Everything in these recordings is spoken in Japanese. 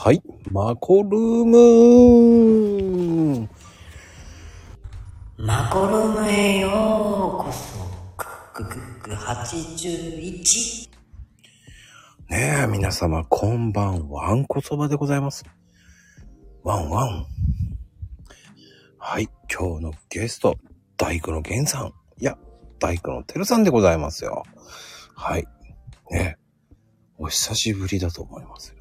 はい。マコルームマコルームへようこそ。クッククック81。ねえ、皆様、こんばんは。あんこそばでございます。ワンワン。はい。今日のゲスト、大工の源さん。いや、大工のてるさんでございますよ。はい。ねえ。お久しぶりだと思いますよ。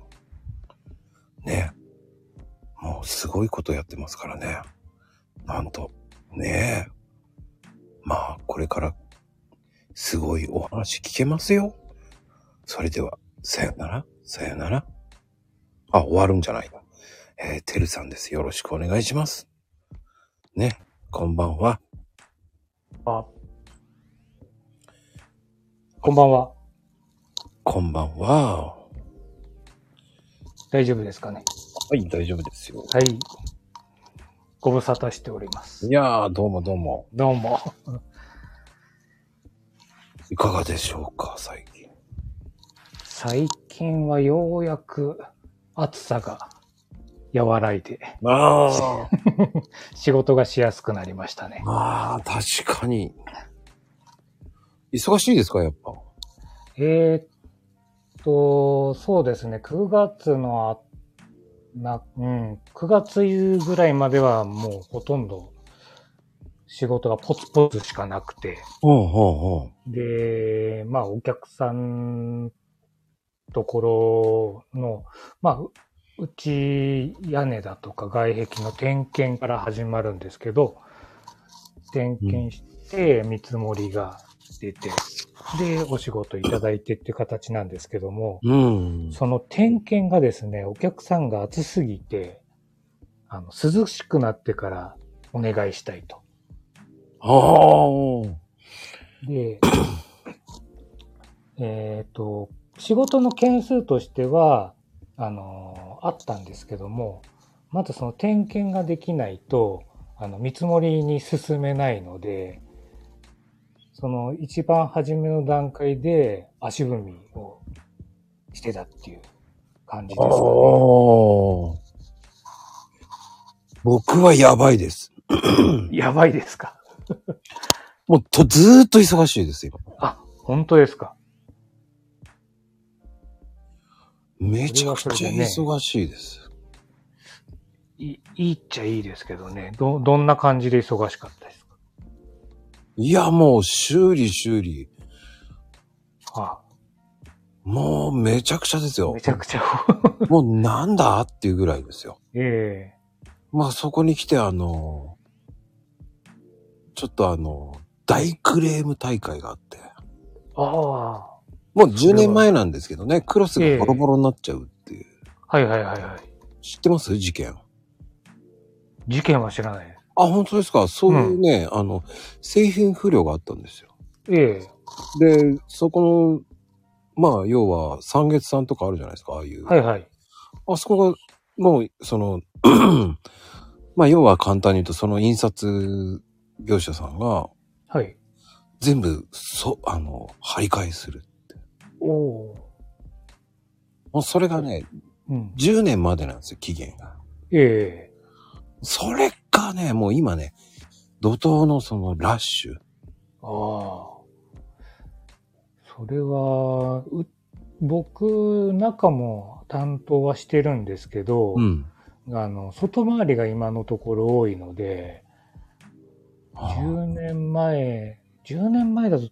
ねえ。もうすごいことやってますからね。なんと。ねえ。まあ、これから、すごいお話聞けますよ。それでは、さよなら、さよなら。あ、終わるんじゃないの。えー、てるさんです。よろしくお願いします。ね、こんばんは。あ。こんばんは。こんばんは。大丈夫ですかね？はい、大丈夫ですよ。はい。ご無沙汰しております。いやー、どうもどうも。どうも。いかがでしょうか、最近。最近はようやく暑さが和らいでああ。仕事がしやすくなりましたね。まあ、確かに。忙しいですか、やっぱ？えーっと、そうですね。9月のあ、な、うん、9月ぐらいまではもうほとんど仕事がポツポツしかなくて。ほうほうほで、まあ、お客さんところの、まあ、ううち屋根だとか外壁の点検から始まるんですけど、点検して見積もりが出て、で、お仕事いただいてっていう形なんですけども、う。うん。その点検がですね、お客さんが暑すぎて、あの、涼しくなってからお願いしたいと。ああ。で、えっと、仕事の件数としては、あの、あったんですけども、まずその点検ができないと、あの、見積もりに進めないので、その一番初めの段階で足踏みをしてたっていう感じですね。。僕はやばいです。やばいですか？もうと、ずーっと忙しいです、今。あ、本当ですか？めちゃくちゃ忙しいです。いいいっちゃいいですけどね。ど、どんな感じで忙しかったですか？いや、もう修理修理。あもうめちゃくちゃですよめ。ちゃくちゃ。もうなんだっていうぐらいですよ。ええまあそこに来てあの、ちょっとあの、大クレーム大会があって。ああ。もう10年前なんですけどね、クロスがボロボロになっちゃうっていう。はいはいはいはい。知ってます？事件。事件は知らない。あ、本当ですか？そういうね、あの、製品不良があったんですよ。ええで、そこの、まあ、要は、三月さんとかあるじゃないですか、ああいう。はいはい。あそこが、もう、その、まあ、要は簡単に言うと、その印刷業者さんが、はい。全部、そ、あの、張り替えする。おおもうそれがね、ー。うん。10年までなんですよ、期限が。ええそれがね、もう今ね、怒涛のそのラッシュ。ああ。それは、う、僕、中も担当はしてるんですけど、うん。あの、外回りが今のところ多いので、10年前、10年前だと、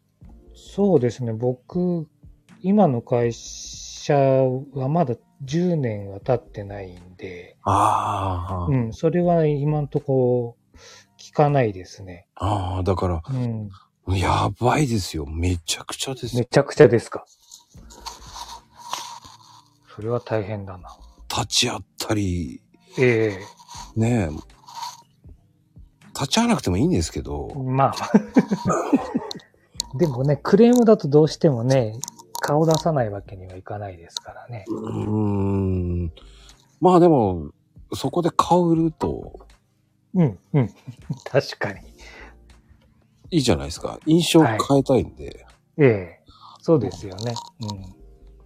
そうですね、僕、今の会社はまだ10年は経ってないんで、ああ、うん、それは今のところ聞かないですね。ああ、だから、うん、やばいですよ。めちゃくちゃですよめちゃくちゃですか。それは大変だな。立ち会ったり、えねえ。立ち会わなくてもいいんですけどえ、まあ。でもね、クレームだとどうしてもね、顔出さないわけにはいかないですからね。うーん。まあでも、そこで顔売るとうん、うん。確かに。いいじゃないですか。印象を変えたいんで。ええそうですよね。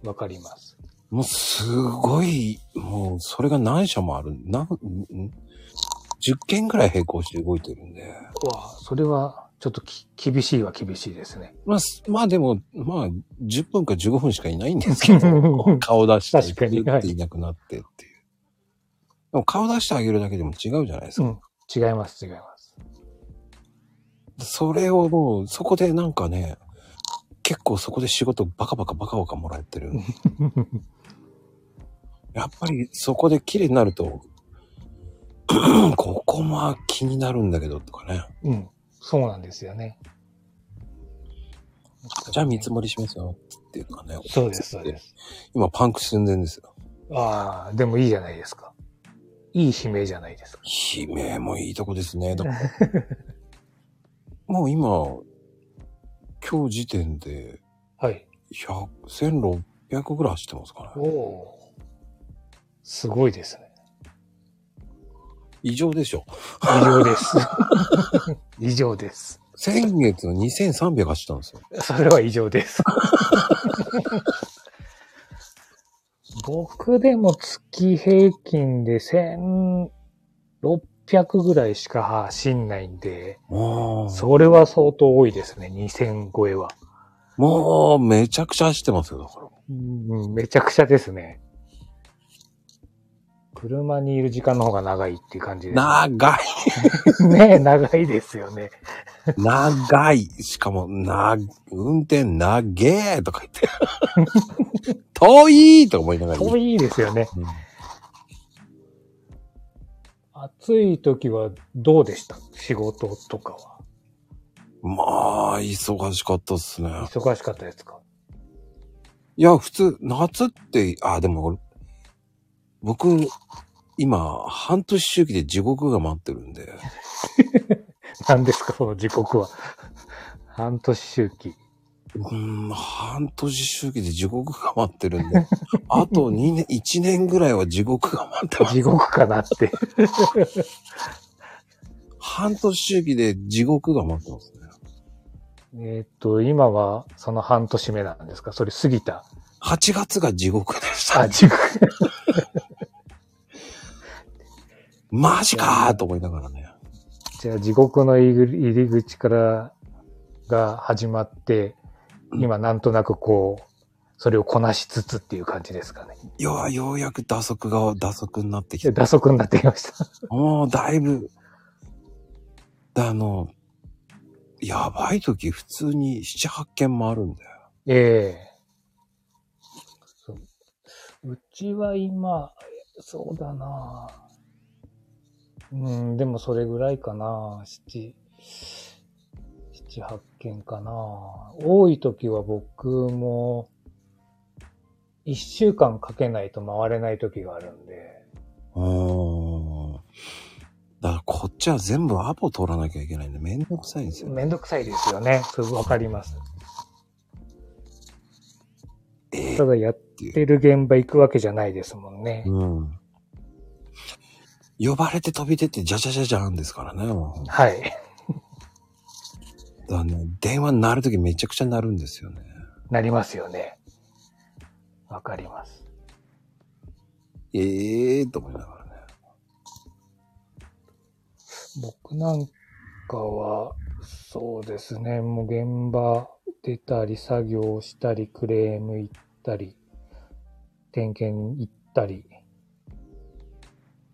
うん。わかります。もうすごい、もうそれが何社もある。なん、ん？10件ぐらい並行して動いてるんで。うわそれは、ちょっとき厳しいは厳しいですね。まあ、すまあでも、まあ、10分か15分しかいないんですけど、顔出して、確かにっていなくなってっていう。でも顔出してあげるだけでも違うじゃないですか。うん。違います、違います。それをもう、そこでなんかね、結構そこで仕事バカバカバカバカもらえてる。やっぱりそこで綺麗になると、ここも気になるんだけどとかね。うん。そうなんですよね。じゃあ見積もりしますよっていうかね。そうです、そうです。今パンク寸前ですよ。ああ、でもいいじゃないですか。いい悲鳴じゃないですか。悲鳴もいいとこですね。だから もう今、今日時点ではい。100、1600ぐらい走ってますかおね。お。すごいですね。異常でしょ。異常です。異常です。先月の2300走ったんですよ。それは異常です。僕でも月平均で1600ぐらいしか走んないんで、もう、それは相当多いですね、2000超えは。もう、めちゃくちゃ走ってますよ、だから。うん、めちゃくちゃですね。車にいる時間の方が長いっていう感じです。長い。ね長いですよね。長い。しかも、な、運転長えとか言って。遠いとか思いながら。遠いですよね。うん暑い時はどうでした？仕事とかは。まあ、忙しかったっすね。忙しかったですか？いや、普通、夏って、あ、でも俺、僕、今、半年周期で地獄が待ってるんで、何ですかその時刻は。半年周期。うーん、半年周期で地獄が待ってるんで、あと2年、1年ぐらいは地獄が待ってます。地獄かなって。半年周期で地獄が待ってますね。えっと、今はその半年目なんですか？それ過ぎた。8月が地獄でした。あ、地獄。マジかーと思いながらね。じゃあ地獄の入り入り口からが始まって、今なんとなくこう、それをこなしつつっていう感じですかね。よう、ようやく打足が、打足になってきて、で打足になってきました。もうだいぶ、あの、やばい時普通に7、8件もあるんだよ。ええそううちは今、そうだなうん、でもそれぐらいかな七、七、八件かな多い時は僕も、一週間かけないと回れない時があるんで、うーん。だからこっちは全部アポ取らなきゃいけないんでめんどくさいんですよ。めんどくさいですよね。それわかります。えただやってる現場行くわけじゃないですもんね。うん。呼ばれて飛び出てじゃじゃじゃじゃんですからね。はい。らね、電話鳴るときめちゃくちゃ鳴るんですよね。なりますよね。わかります。ええーと思いながらね。僕なんかは、そうですね、もう現場出たり、作業したり、クレーム行ったり、点検行ったり。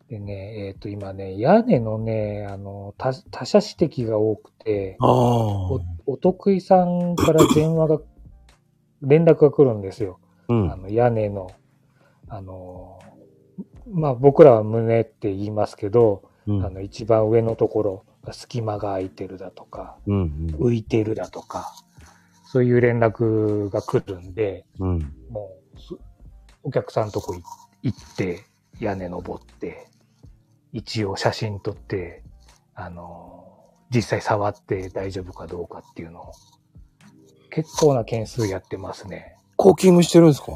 でね、えっ、と、今ね、屋根のね、あの、他他社指摘が多くて、お。お得意さんから電話が、連絡が来るんですよ。うんあ。の、屋根の、あの、まあ僕らは胸って言いますけど、うんあの、一番上のところが隙間が空いてるだとか、うん。浮いてるだとか、そういう連絡が来るんで、うん。もうす、お客さんとこい行って、屋根登って、一応写真撮って、あの、実際触って大丈夫かどうかっていうのを、結構な件数やってますね。コーキングしてるんですか？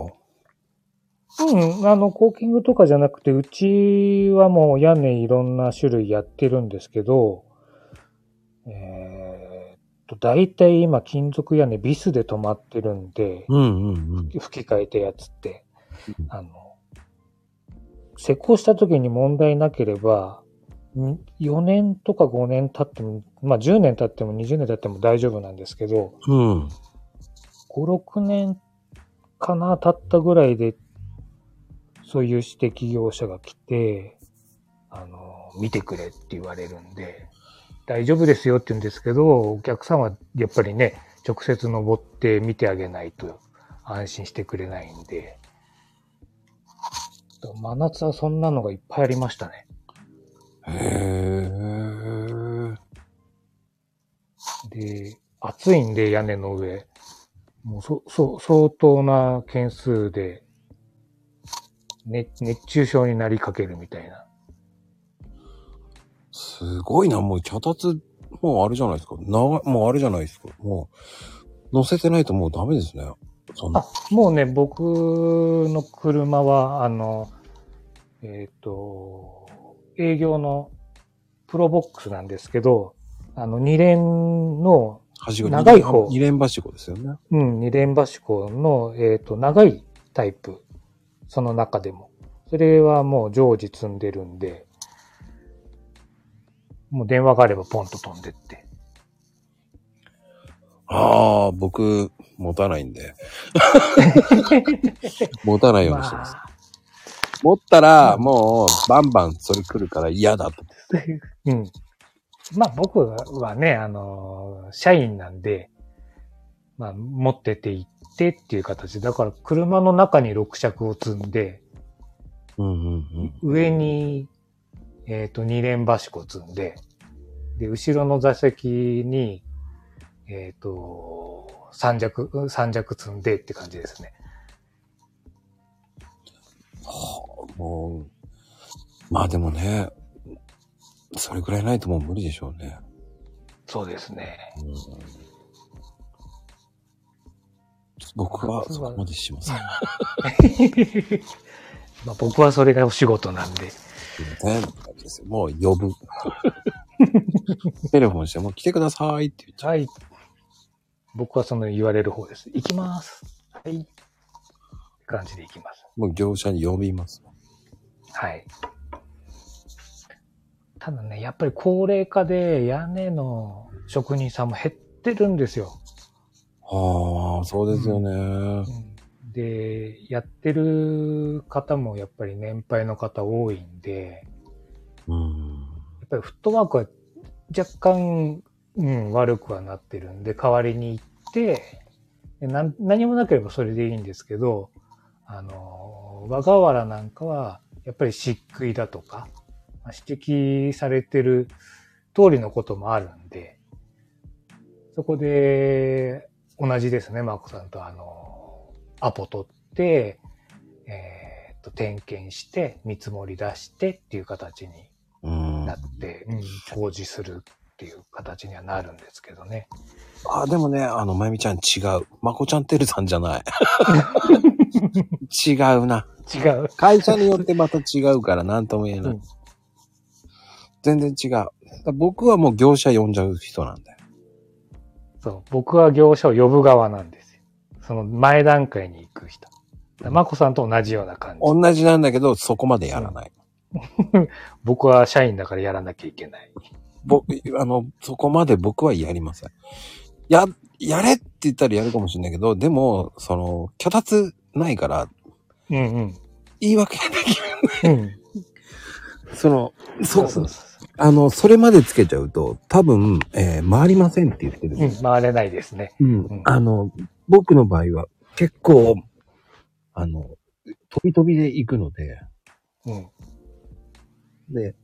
うん、あの、コーキングとかじゃなくて、うちはもう屋根いろんな種類やってるんですけど、えーっと、大体今金属屋根ビスで止まってるんで、うんうんうん。吹き替えたやつって。あの、施工した時に問題なければ、ん4年とか5年経っても、まあ10年経っても20年経っても大丈夫なんですけど、うん。5、6年かな経ったぐらいで、そういう指摘業者が来て、あの、見てくれって言われるんで、大丈夫ですよって言うんですけど、お客さんはやっぱりね、直接登って見てあげないと安心してくれないんで、真夏はそんなのがいっぱいありましたね。へえ。で、暑いんで屋根の上。もうそ、そ、相当な件数で、ね、熱中症になりかけるみたいな。すごいな、もう脚立、もうあれじゃないですか。長い、もうあれじゃないですか。もう、乗せてないともうダメですね。あ。、もうね、僕の車は、あの、えっ、と、営業のプロボックスなんですけど、あの、二連の、長い方二連はしごですよね。うん、二連橋港の、えっ、と、長いタイプ。その中でも。それはもう常時積んでるんで、もう電話があればポンと飛んでって。ああ、僕、持たないんで。持たないようにしてます。まあ持ったら、もう、バンバンそれ来るから嫌だと。うん。まあ僕はね、あの、社員なんで、まあ持ってて行ってっていう形。だから車の中に6尺を積んで、うんうんうん。上に、えっ、と、二連橋を積んで、で、後ろの座席に、えっ、と、三尺、三尺積んでって感じですね。はあ、もう、まあでもね、それくらいないともう無理でしょうね。そうですね。うん僕はそこまでしません。まあ僕はそれがお仕事なんで。すいませんって感じですよもう呼ぶ。テレフォンして、もう来てくださいって言っちゃう。はい。僕はその言われる方です。行きます。はい。って感じで行きます。もう業者に呼びます。はい。ただね、やっぱり高齢化で屋根の職人さんも減ってるんですよ。ああ、そうですよね。で、やってる方もやっぱり年配の方多いんで、うん。やっぱりフットワークは若干、うん、悪くはなってるんで、代わりに行って、でなん何もなければそれでいいんですけど、あの、和河原なんかは、やっぱり漆喰だとか、まあ指摘されてる通りのこともあるんで、そこで、同じですね、マコさんとあの、アポ取って、えーっと、点検して、見積もり出してっていう形にうん。なって、うん、工事するっていう形にはなるんですけどね。あ、でもね、あの、まゆみちゃん違う。まこちゃんてるさんじゃない。違うな。違う。会社によってまた違うから何とも言えない。うん全然違う。僕はもう業者呼んじゃう人なんだよ。そう。僕は業者を呼ぶ側なんですよ。その前段階に行く人。まこさんと同じような感じ。同じなんだけど、そこまでやらない。僕は社員だからやらなきゃいけない。僕、あの、そこまで僕はやりません。や、やれって言ったらやるかもしれないけど、でも、その、脚立ないから、うんうん。言い訳ができる。うん。その、そそううそうそあの、それまでつけちゃうと、多分、えー回りませんって言ってるんう。うですん。回れないですね。うんうんあの、僕の場合は結構、あの、飛び飛びで行くので、うん。で、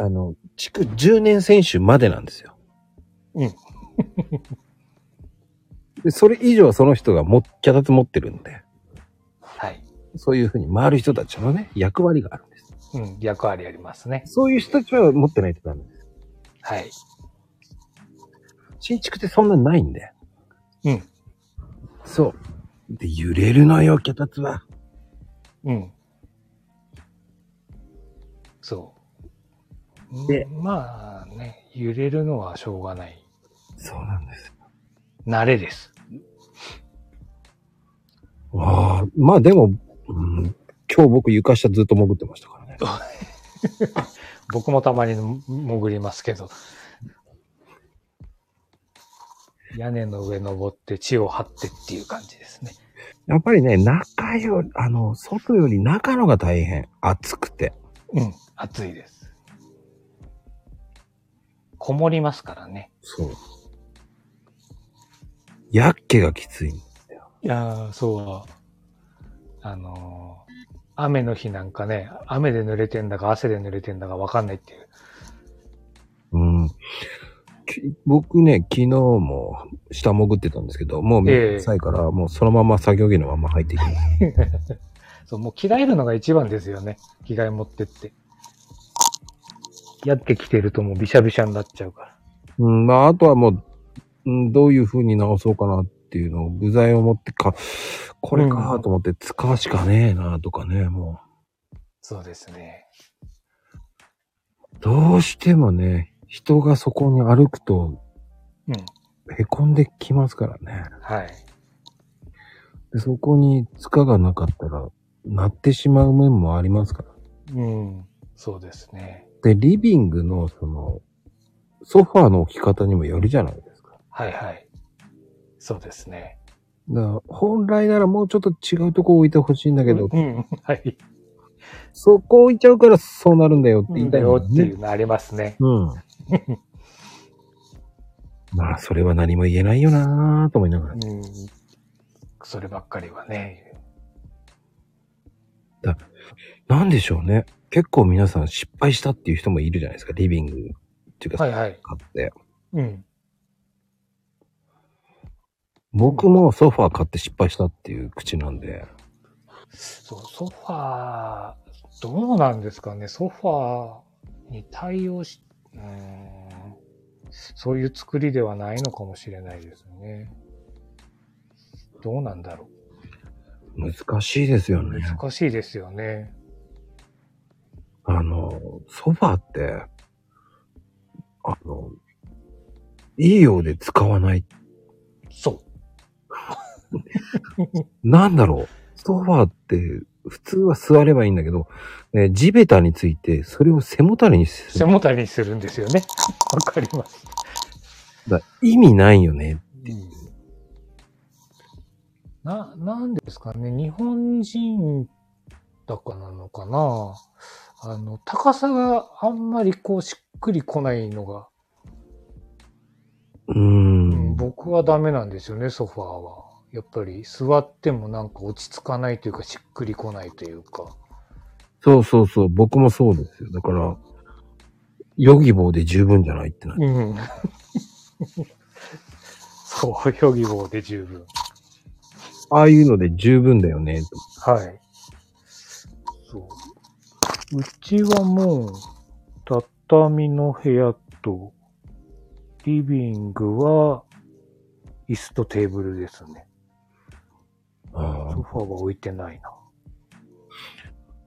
あの、築10年選手までなんですよ。うん。で、それ以上その人がも、キャラツ持ってるんで、はい。そういうふうに回る人たちのね、役割があるんです。うん。役割ありますね。そういう人たちは持ってないとダメです。はい。新築ってそんなにないんで。うん。そう。で、揺れるのよ、脚立は。うん。そう。でまあね、揺れるのはしょうがない。そうなんです。慣れです。ああ、まあでも、うん、今日僕床下ずっと潜ってましたからね。僕もたまに潜りますけど。屋根の上登って地を張ってっていう感じですね。やっぱりね、中より、あの、外より中のが大変。暑くて。うん、暑いです。こもりますからね。そう。やっけがきつい。いやー、そう。あのー雨の日なんかね、雨で濡れてんだか汗で濡れてんだかわかんないっていう。うん。き僕ね、昨日も下潜ってたんですけど、もうめんどくさいから、もうそのまま作業着のまま入っていきます。そう、もう着替えるのが一番ですよね。着替え持ってって。やってきてるともうびしゃびしゃになっちゃうから。うん、まあ、あとはもう、うん、どういう風に直そうかなっていうのを、部材を持ってか、これかと思って使うしかねえなとかね、もそうですね。う、どうしてもね、人がそこに歩くと、うん。へこんできますからね。はい。でそこに塚がなかったら、なってしまう面もありますから。うん。そうですね。で、リビングの、その、ソファーの置き方にもよるじゃないですか。はいはい。そうですね。だから本来ならもうちょっと違うとこ置いてほしいんだけど、うん。はい。そこ置いちゃうからそうなるんだよって言いたいね。っていうのありますね。うん。まあ、それは何も言えないよなぁと思いながら。うん。そればっかりはね。なんでしょうね。結構皆さん失敗したっていう人もいるじゃないですか。リビングっていうか、はいはい。買って。うん。僕もソファー買って失敗したっていう口なんで。そう、ソファー、どうなんですかね。ソファーに対応し、うーん、そういう作りではないのかもしれないですね。どうなんだろ難しいですよう。ね。難しいですよね。あの、ソファーって、あの、いいようで使わない。そう。なんだろう。ソファーって、普通は座ればいいんだけど、ね、地べたについて、それを背もたれにする。背もたれにするんですよね。わかります。だ意味ないよね。な、なんですかね。日本人だからなのかな。あの、高さがあんまりこうしっくりこないのが、うんん。僕はダメなんですよね、ソファーは。やっぱり座ってもなんか落ち着かないというかしっくりこないというか。そうそうそう。僕もそうですよ。だから、ヨギボーで十分じゃないってな。うん。そう、ヨギボーで十分。ああいうので十分だよね。とはい。そう。うちはもう、畳の部屋と、リビングは、椅子とテーブルですね。あソファーは置いてないな。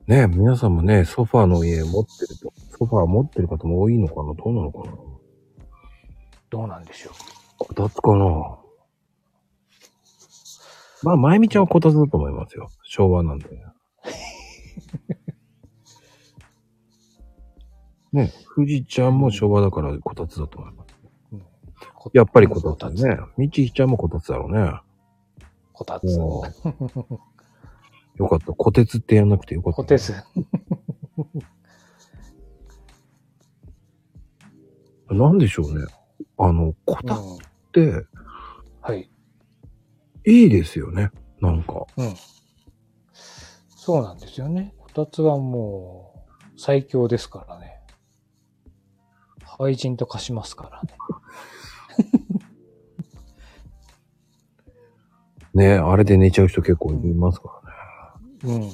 ね皆さんもね、ソファーの家持ってると、ソファー持ってる方も多いのかな？どうなのかな？どうなんでしょこたつかな？まあ、まゆみちゃんはこたつだと思いますよ。昭和なんで。ね、富士ちゃんも昭和だからこたつだと思います。う。うんやっぱりこたつだね。みちひちゃんもこたつだろうね。こたつ。お よかった。こてつってやんなくてよかった。こてつ。なんでしょうね。あの、こたつうんってはい。いいですよね。なんか。うん。そうなんですよね。こたつはもう、最強ですからね。廃人と化しますからね。ねあれで寝ちゃう人結構いますからね。うん。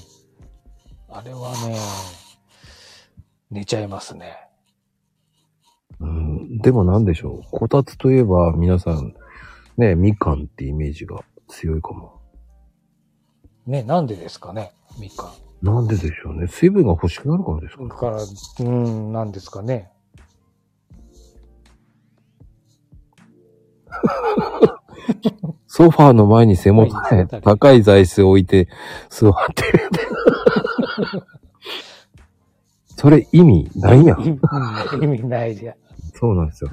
あれはね、寝ちゃいますね。うん、でもなんでしょう。こたつといえば皆さん、ね、みかんってイメージが強いかも。ね、なんでですかね、みかん。なんででしょうね。水分が欲しくなるからですかだから、うん、なんですかね。ソファーの前に背もたれ、高い座椅子を置いて座ってる。それ意味ないやん。うん意味ないじゃん。そうなんですよ。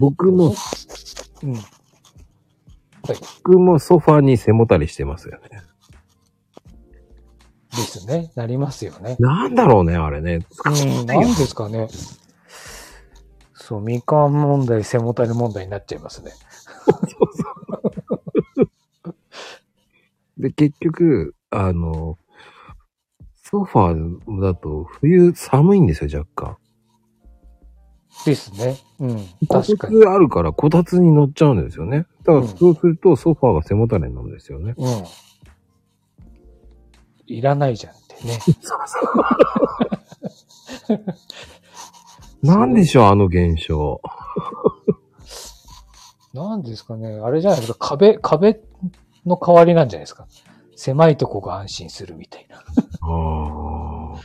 僕も、うん。僕もソファに背もたれしてますよね。ですね。なりますよね。なんだろうね、あれね。うん、なんですかね。そう、みかん問題、背もたれ問題になっちゃいますね。で、結局、あの、ソファーだと冬寒いんですよ、若干。ですね。うん。こ。たつあるからこたつに乗っちゃうんですよね。だからうんそうするとソファーが背もたれになるんですよね。うん。いらないじゃんってね。なんでしょう、あの現象。なんですかね。あれじゃないですか。壁、壁の代わりなんじゃないですか。狭いとこが安心するみたいな。ああ。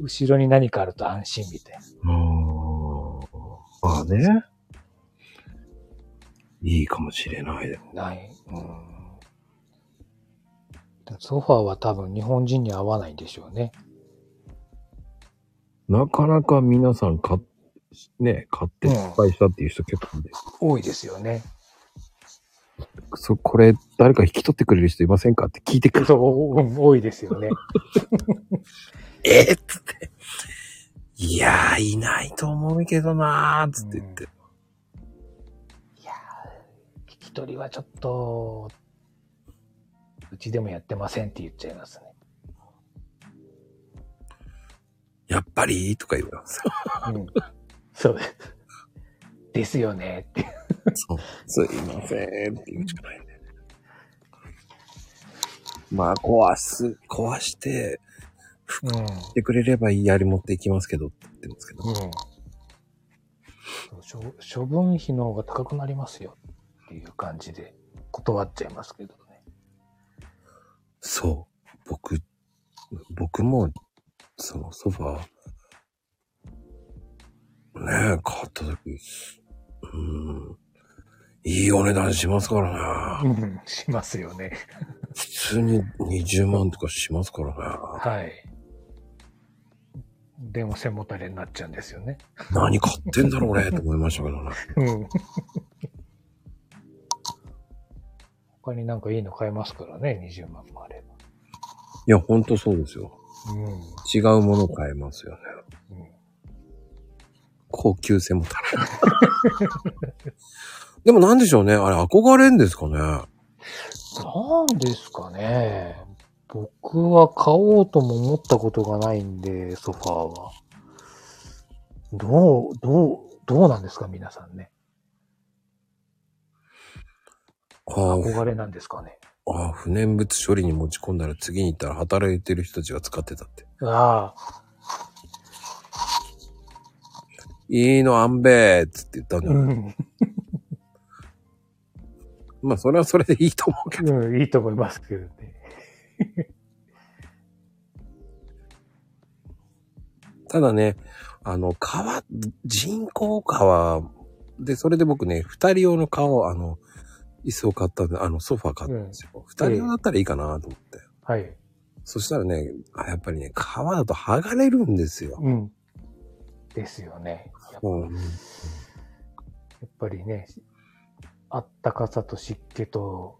後ろに何かあると安心みたいな。ああね。いいかもしれないでも。ない。うん。ソファーは多分日本人に合わないんでしょうね。なかなか皆さん買っ、ね、買って失敗したっていう人結構多いですよね。そ、これ誰か引き取ってくれる人いませんかって聞いてくる。そう、うん多いですよね。えーっつって。いやー、いないと思うけどなー、つって言って。いやー、聞き取りはちょっと、うちでもやってませんって言っちゃいますね。やっぱりとか言われます。うん。そうです。ですよねって。そう。すいませんって言うしかないね。まあ、壊す、壊して、うん。してくれればいいやり持っていきますけどって言ってるんですけど。うん。そう処処分費の方が高くなりますよっていう感じで断っちゃいますけどね。そう。僕、僕も、そのソファー、ねえ、買った時、うん、いいお値段しますからね。うん。しますよね。普通に20万とかしますからね。はい。でも背もたれになっちゃうんですよね。何買ってんだろう俺って思いましたけどね。うん。他になんかいいの買えますからね、20万もあれば。いや、ほんとそうですよ。うん。違うもの買えますよね。うん高級背もたれ。でもなんでしょうね。あれ憧れんですかね。なんですかね。僕は買おうとも思ったことがないんで、ソファーは。どう、どう、どうなんですか、皆さんね。ああ、憧れなんですかね。ああ、不燃物処理に持ち込んだら次に行ったら働いてる人たちが使ってたって。ああ、いいのあんべーっつって言ったんだよ。うん、まあ、それはそれでいいと思うけど。うん、いいと思いますけどね。ただね、あの、川、人工川で、それで僕ね、二人用の川、あの、椅子を買ったんで、あの、ソファー買ったんですよ。二、人用だったらいいかなと思って。はい。そしたらね、あやっぱりね、川だと剥がれるんですよ。うん。ですよね。やっぱうん、やっぱりね、あったかさと湿気と、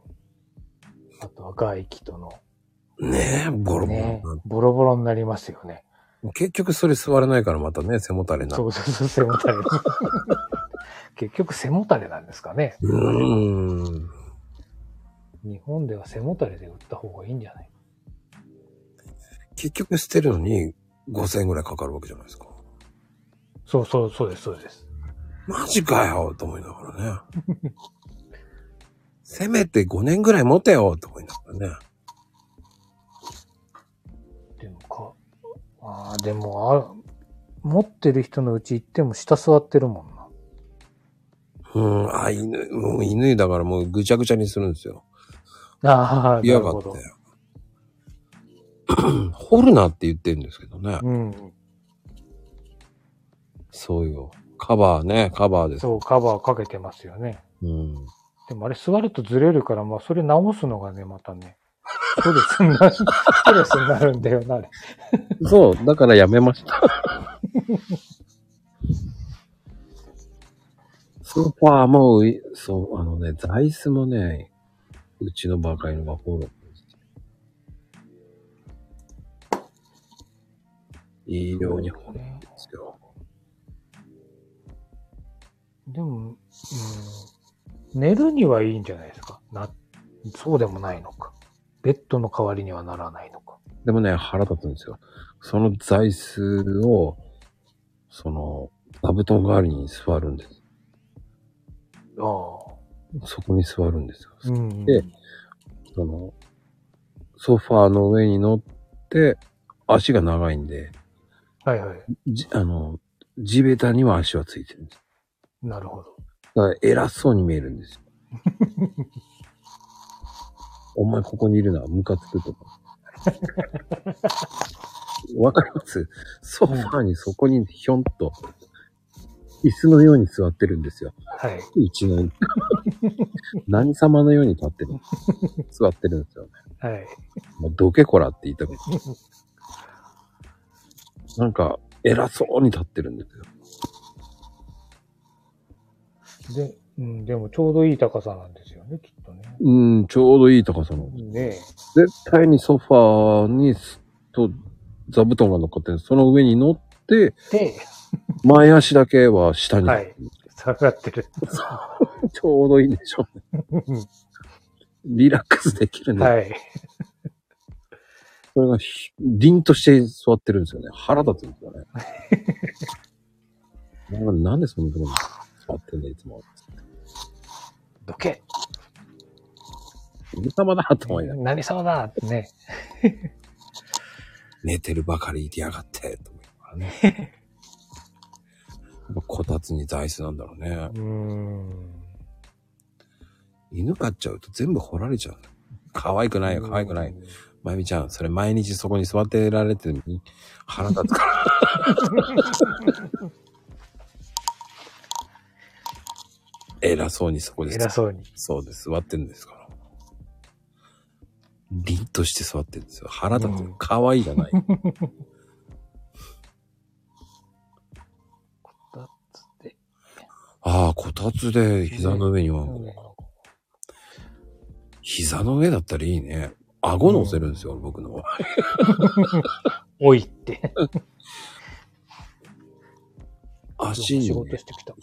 あとは外気との、ねえ、ボロボロにねボロボロになりますよね。結局それ座れないからまたね、背もたれになる。そうそうそう、背もたれ。結局背もたれなんですかね。うーん。日本では背もたれで売った方がいいんじゃない？結局捨てるのに5000円ぐらいかかるわけじゃないですか。そうそう、そうです、そうです。マジかよと思いながらね。せめて5年ぐらい持てよと思いながらね。でもか、ああ、でもあ、持ってる人のうち行っても下座ってるもんな。うん、あ、犬、もう犬だからもうぐちゃぐちゃにするんですよ。ああ、嫌がって。掘るなって言ってるんですけどね。うん。そうよ。カバーね、カバーです。そう、カバーかけてますよね。うん。でもあれ座るとずれるから、まあそれ直すのがね、またね、ストレスになる、ストレスになるんだよな、あれ。そう、だからやめました。ソファーも、ういそう、あのね、座椅子もね、うちのバカ犬がフォローしていいようにフォローですよ。でも、うん、寝るにはいいんじゃないですか？な、そうでもないのか。ベッドの代わりにはならないのか。でもね、腹立つんですよ。その座椅子を、その、座布団代わりに座るんです。ああ。そこに座るんですよ。うん。でその、ソファーの上に乗って、足が長いんで、はいはい。じあの、地べたには足はついてるんです。なるほど。だから偉そうに見えるんですよ。お前ここにいるのはムカつくとか。わかります？ソファーにそこにひょんと、椅子のように座ってるんですよ。はい。うちの、何様のように立ってる。座ってるんですよね。はい。もうどけこらって言いたくない。なんか、偉そうに立ってるんですよ。で、うん、でもちょうどいい高さなんですよね、きっとね。うん、ちょうどいい高さの。ね絶対にソファーにすと座布団が乗っかってるその上に乗って、前足だけは下に。はい。下がってる。ちょうどいいんでしょうね。リラックスできるね。はい。それがひ凛として座ってるんですよね。腹立つんですよね。なんでそんなとこに座ってんだいつも。どけ何様だと思いながら何様だってね。寝てるばかりいてやがって、と思いながらね。やっぱこたつに座椅子なんだろうね。うーん。犬飼っちゃうと全部掘られちゃう。可愛くないよ、可愛くない。まゆみちゃん、それ毎日そこに座ってられてるのに腹立つから。偉そうにそこで偉そうに。そうです。座ってるんですから。凛として座ってるんですよ。腹立つうん。可愛いじゃない。だっつって。ああ、こたつで膝の上には、膝の上だったらいいね。顎乗せるんですよ、僕のは。おいって。足に仕ね、事してきた。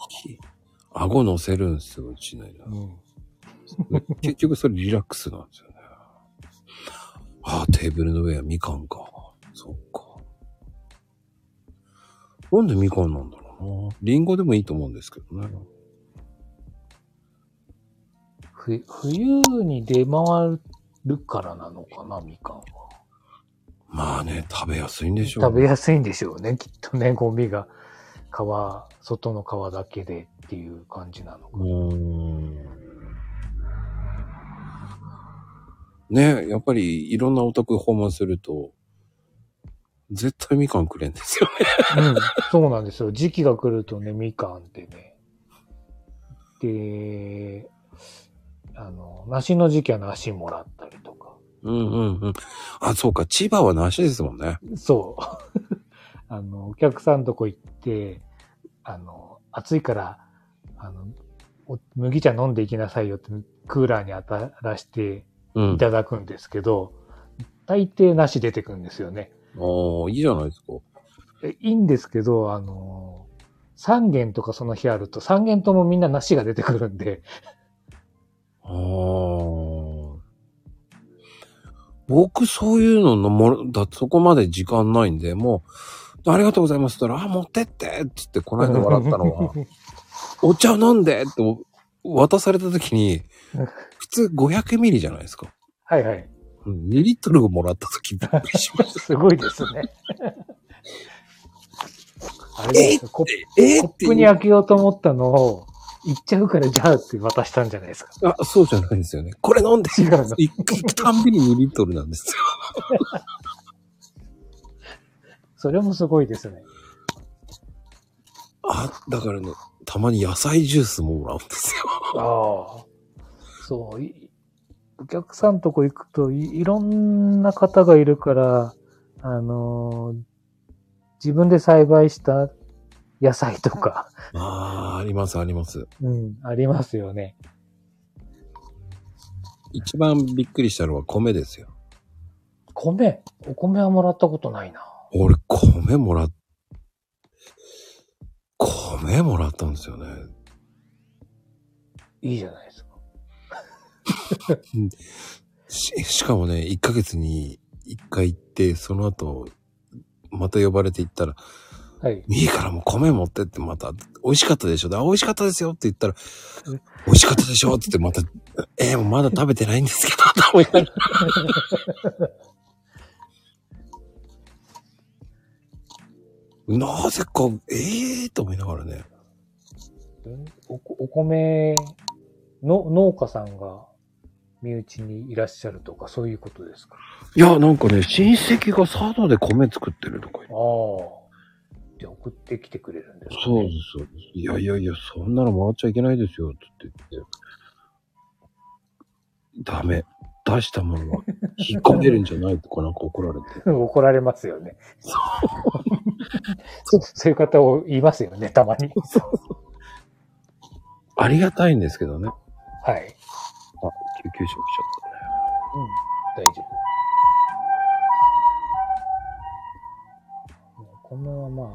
顎乗せるんですよ、うちの犬うん。結局それリラックスなんですよね。ああ、テーブルの上はみかんか。そっか。なんでみかんなんだろうな。リンゴでもいいと思うんですけどね。ふ冬に出回るからなのかな、みかんは。まあね、食べやすいんでしょう、食べやすいんでしょうね、きっとね、ゴミが皮、外の皮だけでっていう感じなのか。うーん。ねやっぱりいろんなお宅訪問すると、絶対みかんくれんですよね。うん、そうなんですよ。時期が来るとね、みかんってね。で、あの、梨の時期は梨もらったりとか。うんうんうん。あ、そうか、千葉は梨ですもんね。そう。あの、お客さんとこ行って、あの、暑いから、あの、お麦茶飲んでいきなさいよってクーラーに当たらしてうんい。ただくんですけど、大抵梨出てくるんですよね。ああ、いいじゃないですか。えいいんですけど、あの、3軒とかその日あると、3軒ともみんな梨が出てくるんで、ああ。僕、そういうののも、だそこまで時間ないんで、もう、ありがとうございますって言ったら、あ、持ってってって言って、この間笑ったのは、お茶飲んでって渡された時に、普通500ミリじゃないですか。はいはい。うん2リットルをもらった時びっくりしました。すごいですね。あれですコップえコップに開けようと思ったのを、いっちゃうからじゃあって渡したんじゃないですか。あ、そうじゃないですよね。これ飲んで違うの一回たんびに2リットルなんですよ。それもすごいですね。あ、だからね、たまに野菜ジュースももらうんですよ。ああ。そう。いお客さんとこ行くとい、いろんな方がいるから、あのー自分で栽培した野菜とか、ああ、あります、あります。うん、ありますよね。一番びっくりしたのは米ですよ。米、お米はもらったことないな。俺、米もらっ、米もらったんですよね。いいじゃないですか。し、しかもね、1ヶ月に1回行って、その後、また呼ばれて行ったら、はい。いいからもう米持ってってまた、美味しかったでしょであ、美味しかったですよって言ったら、美味しかったでしょって言ってまた、えー、まだ食べてないんですけど、と思いながらなぜか、ええー、と思いながらね。おお米の農家さんが身内にいらっしゃるとか、そういうことですか？いや、なんかね、親戚が佐渡で米作ってるとか言ってああ。で、送ってきてくれるんですか、ね、そうです、そうです。いやいやいや、そんなの回っちゃいけないですよ、つって言って。ダメ。出したものは引っ込めるんじゃないとかなんか怒られて。怒られますよね。そう そういう方を言いますよね、たまに。ありがたいんですけどね。あ、はい。救急車来ちゃったね。大丈夫。お米はまあ、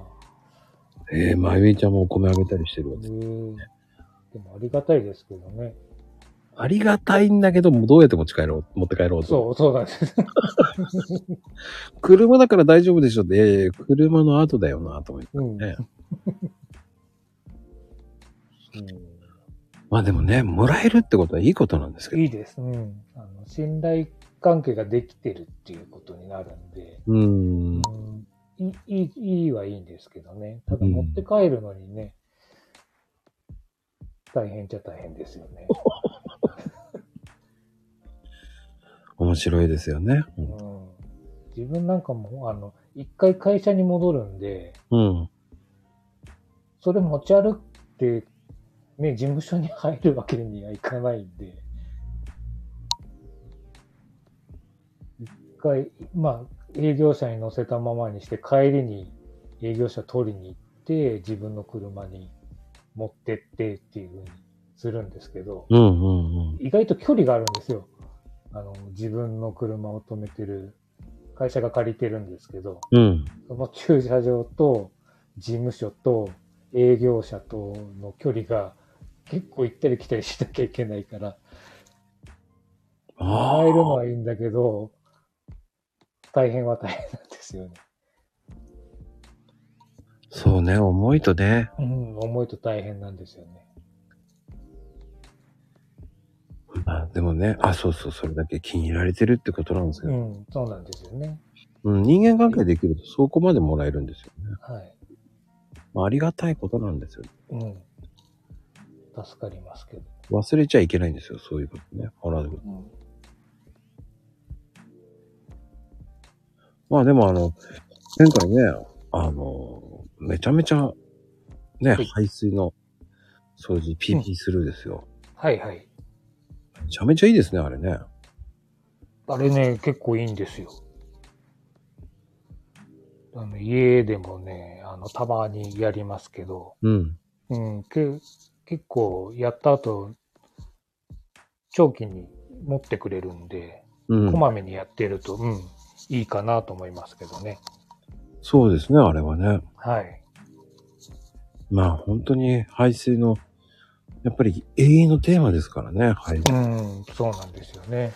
ええー、まゆみちゃんもお米あげたりしてるわう。ん。でもありがたいですけどね。ありがたいんだけど、もうどうやって持ち帰ろう、持って帰ろうと。そう、そうなんです。車だから大丈夫でしょって、いやいや車の後だよな、と思って。うん。ねうんまあでもね、もらえるってことはいいことなんですけど。いいです。うん。あの、信頼関係ができてるっていうことになるんで、うーん。うん、いい、いい、はいいんですけどね。ただうん持って帰るのにね、大変っちゃ大変ですよね。面白いですよね。うん。自分なんかも、あの、一回会社に戻るんで、うん。それ持ち歩って、ね、事務所に入るわけにはいかないんで、一回、まあ、営業車に乗せたままにして、帰りに営業車取りに行って、自分の車に持ってってっていうふうにするんですけど、うんうんうん。意外と距離があるんですよ。あの、自分の車を止めてる、会社が借りてるんですけど、うん。その駐車場と事務所と営業者との距離が結構行ったり来たりしなきゃいけないから、あもらえるのはいいんだけど、大変は大変なんですよね。そうね、重いとね。うん、重いと大変なんですよね。あでもね、あ、そうそう、それだけ気に入られてるってことなんですけど。うん、そうなんですよね。うん、人間関係できるとそこまでもらえるんですよね。はい。まあ、ありがたいことなんですよ。うん。助かりますけど。忘れちゃいけないんですよ、そういうことね。もらうこと。うん。まあでもあの、前回ね、あの、めちゃめちゃ、ね、はい排水の掃除、PP スルーですよ。はいはい。めちゃめちゃいいですね、あれね。あれね、結構いいんですよ。あの家でもね、あの、たまにやりますけど、うん。うん、け結構やった後、長期に持ってくれるんで、うんこ。まめにやってると、うん、いいかなと思いますけどね。そうですね、あれはね。はい。まあ本当に排水の、やっぱり永遠のテーマですからね、はい。うん、そうなんですよね。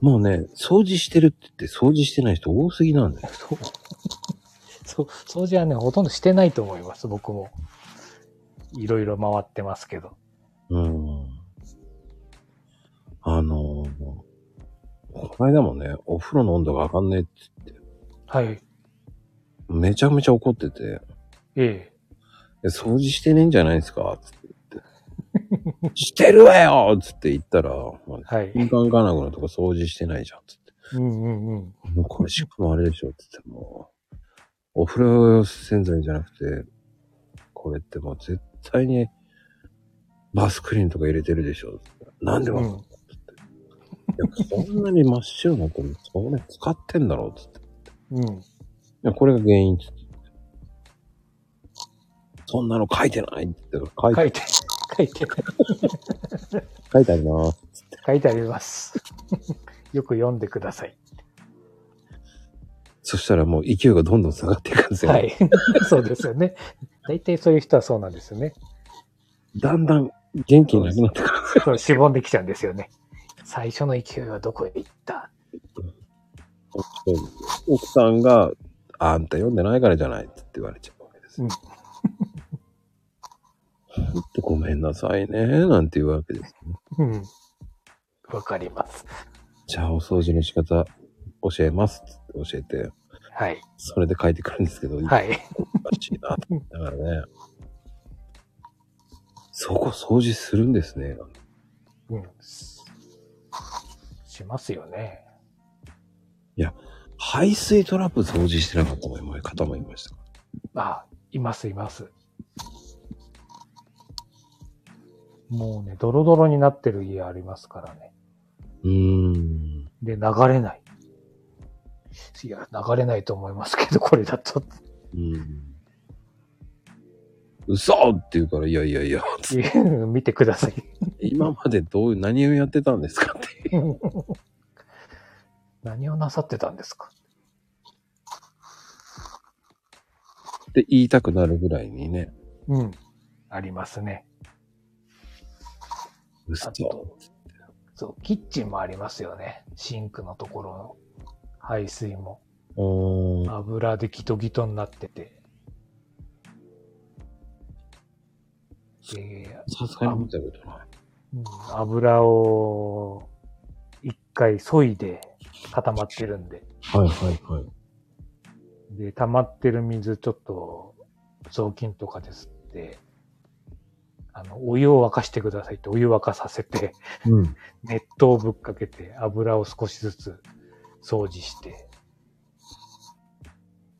もうね、掃除してるって言って掃除してない人多すぎなんだよ。そう。そう、掃除はね、ほとんどしてないと思います、僕も。いろいろ回ってますけど。うん。あのー、この間もね、お風呂の温度が上がんねえって言って、はい。めちゃめちゃ怒ってて、ええ。え掃除してねえんじゃないですか？つって言って。してるわよつって言ったら、もうはい。金管金具のとこ掃除してないじゃん。つって。うんうんうん。もうこれしかもあれでしょ。つってもう、お風呂洗剤じゃなくて、これってもう絶対にバスクリーンとか入れてるでしょ。なんでわかん。いや、そんなに真っ白になっても、それ使ってんだろうっつって。いうん。や、これが原因っつって。そんなの書いてないって言って書いて、書いて、書いて、書いてあるな書いてあります。よく読んでください。そしたらもう勢いがどんどん下がっていくんですよ。はい。そうですよね。大体そういう人はそうなんですよね。だんだん元気なくなってくる。そう、しぼんできちゃうんですよね。最初の勢いはどこへ行った？奥さんが、あんた読んでないからじゃないって言われちゃうわけですよ。ほんとごめんなさいね、なんて言うわけですよね。うん。わかります。じゃあお掃除の仕方教えますって教えて、はい。それで書いてくるんですけど、はい。おかしいなと思いながらね。そこ掃除するんですね。うん。しますよね。排水トラップ掃除してなかった方もいました。あ、います、います。もうね、ドロドロになってる家ありますからね。うーん。で、流れない。いや、流れないと思いますけど、これだと。うん。嘘って言うから、いやいやいや、見てください。今までどういう、何をやってたんですかって。何をなさってたんですかって言いたくなるぐらいにね、うん。ありますね。嘘あとそう、キッチンもありますよね。シンクのところの排水も。油でギトギトになってて。で、さすがに見たことない。うん油を一回削いで固まってるんで。はいはいはい。で、溜まってる水ちょっと雑巾とかですって、あの、お湯を沸かしてくださいってお湯沸かさせて、うん。熱湯をぶっかけて油を少しずつ掃除して、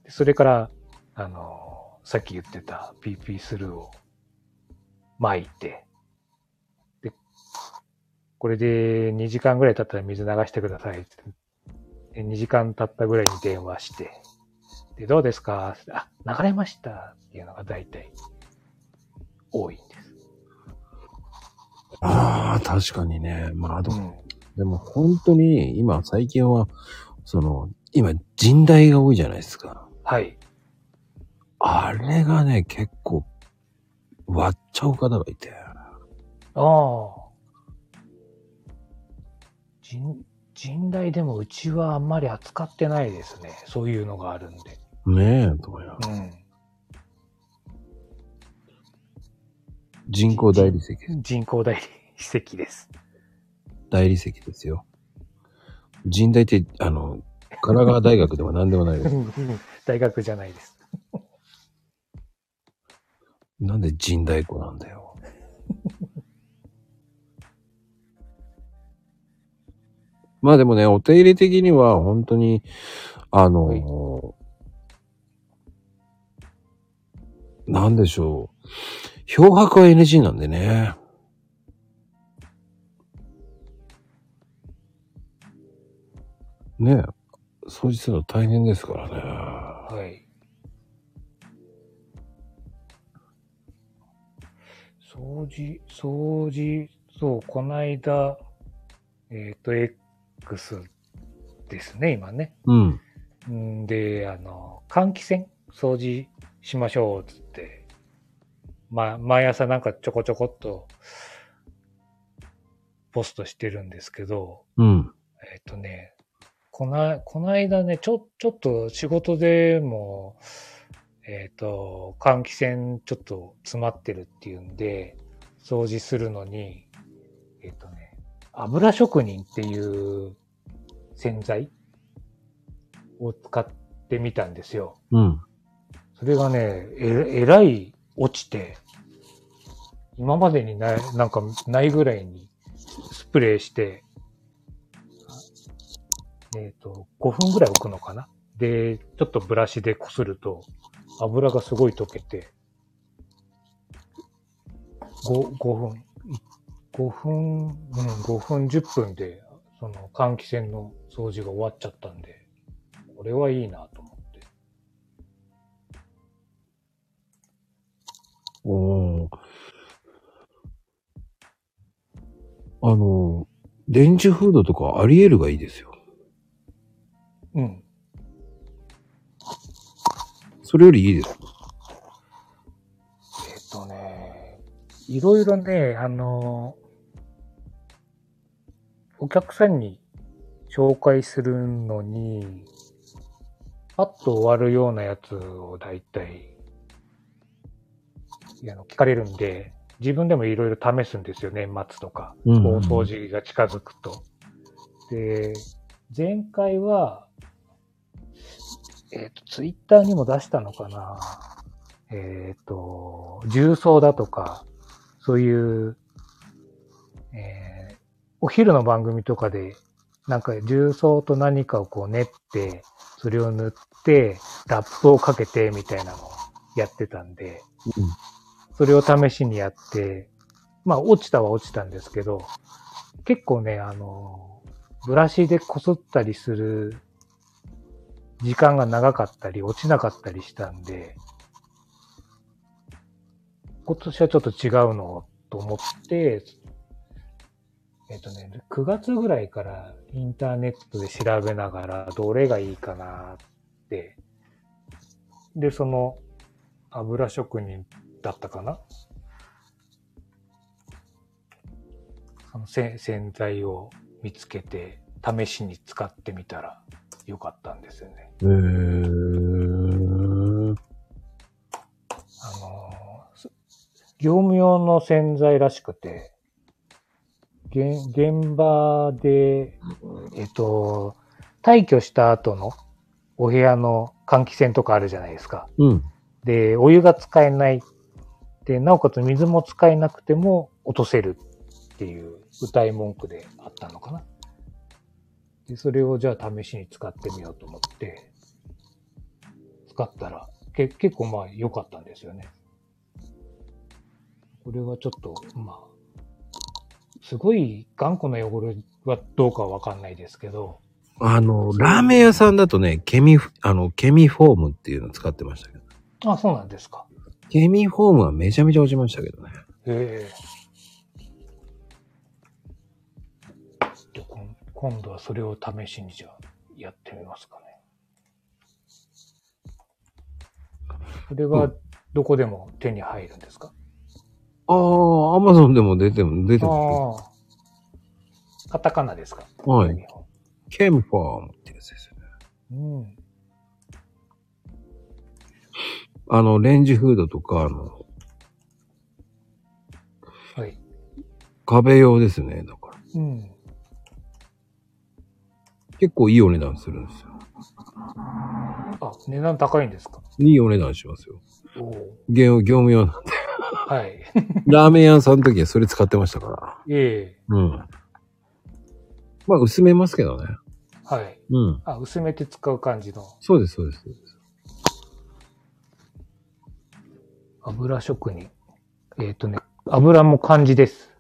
でそれから、あの、さっき言ってた PP スルーを巻いて、で、これで2時間ぐらい経ったら水流してくださいって。で2時間経ったぐらいに電話して、で、どうですか？あ、流れましたっていうのが大体多いんです。ああ、確かにね。まあ、でもうん。でも本当に今最近は、その、今人代が多いじゃないですか。はい。あれがね、結構割っちゃう方がいて。ああ。人、人代でもうちはあんまり扱ってないですね。そういうのがあるんで。ねえ、どうや。うん。人工大理石。人工大理石です。大理石ですよ。人大って、あの、神奈川大学では何でもないです。大学じゃないです。なんで人大湖なんだよ。まあでもね、お手入れ的には本当に、あの、はいなんでしょう。漂白は NG なんでね。ねえ、掃除するの大変ですからね。はい。掃除、掃除、そう、この間、えっ、と、X ですね、今ね。うん。んで、あの、換気扇掃除しましょう、つって。ま、毎朝なんかちょこちょこっと、ポストしてるんですけど、うん。えっ、とね、こな、この間ね、ちょ、ちょっと仕事でも、えっ、と、換気扇ちょっと詰まってるっていうんで、掃除するのに、えっ、とね、油職人っていう洗剤を使ってみたんですよ。うん。それがね、え、えらい落ちて、今までにない、なんかないぐらいにスプレーして、えっ、と、5分ぐらい置くのかな？で、ちょっとブラシでこすると、油がすごい溶けて、5、5分、5分、うん、5分、10分で、その換気扇の掃除が終わっちゃったんで、これはいいなおーあの、レンジフードとかアリエルがいいですよ。うん。それよりいいです。えっとね、いろいろね、あの、お客さんに紹介するのに、パッと終わるようなやつを大体、あの聞かれるんで、自分でもいろいろ試すんですよ、年末とか。うん大掃除が近づくと。で、前回は、えっ、と、ツイッターにも出したのかな。えっ、と、重曹だとか、そういう、えーお昼の番組とかで、なんか重曹と何かをこう練って、それを塗って、ラップをかけてみたいなのをやってたんで、それを試しにやって、まあ落ちたは落ちたんですけど、結構ね、あの、ブラシでこすったりする時間が長かったり、落ちなかったりしたんで、今年はちょっと違うのと思って、えっとね、9月ぐらいからインターネットで調べながら、どれがいいかなって。で、その油職人だったかな？そのせ洗剤を見つけて、試しに使ってみたらよかったんですよね。へー。あの業務用の洗剤らしくて、現現場で、えっと、退去した後のお部屋の換気扇とかあるじゃないですか。うん。で、お湯が使えない。で、なおかつ水も使えなくても落とせるっていう歌い文句であったのかな。で、それをじゃあ試しに使ってみようと思って、使ったら、け結構まあ良かったんですよね。これはちょっと、まあ、すごい頑固な汚れはどうかはわかんないですけど、あの、ラーメン屋さんだとね、ケミフ、あの、ケミフォームっていうのを使ってましたけど。あ、そうなんですか。ケミフォームはめちゃめちゃ落ちましたけどね。へえ。今度はそれを試しにじゃあやってみますかね。それはどこでも手に入るんですか、ああ、アマゾンでも出ても、出ても。ああ。カタカナですか？はいケミフォームってやつですよね。うん。あの、レンジフードとか、あの、はい。壁用ですね。だから。うん。結構いいお値段するんですよ。あ、値段高いんですか？いいお値段しますよ。おお。業業務用なんで。はい。ラーメン屋さんの時はそれ使ってましたから。ええうん。まあ、薄めますけどね。はい。うん。あ、薄めて使う感じのそうです、そうです。そうです油職人。えっ、とね、油も漢字です。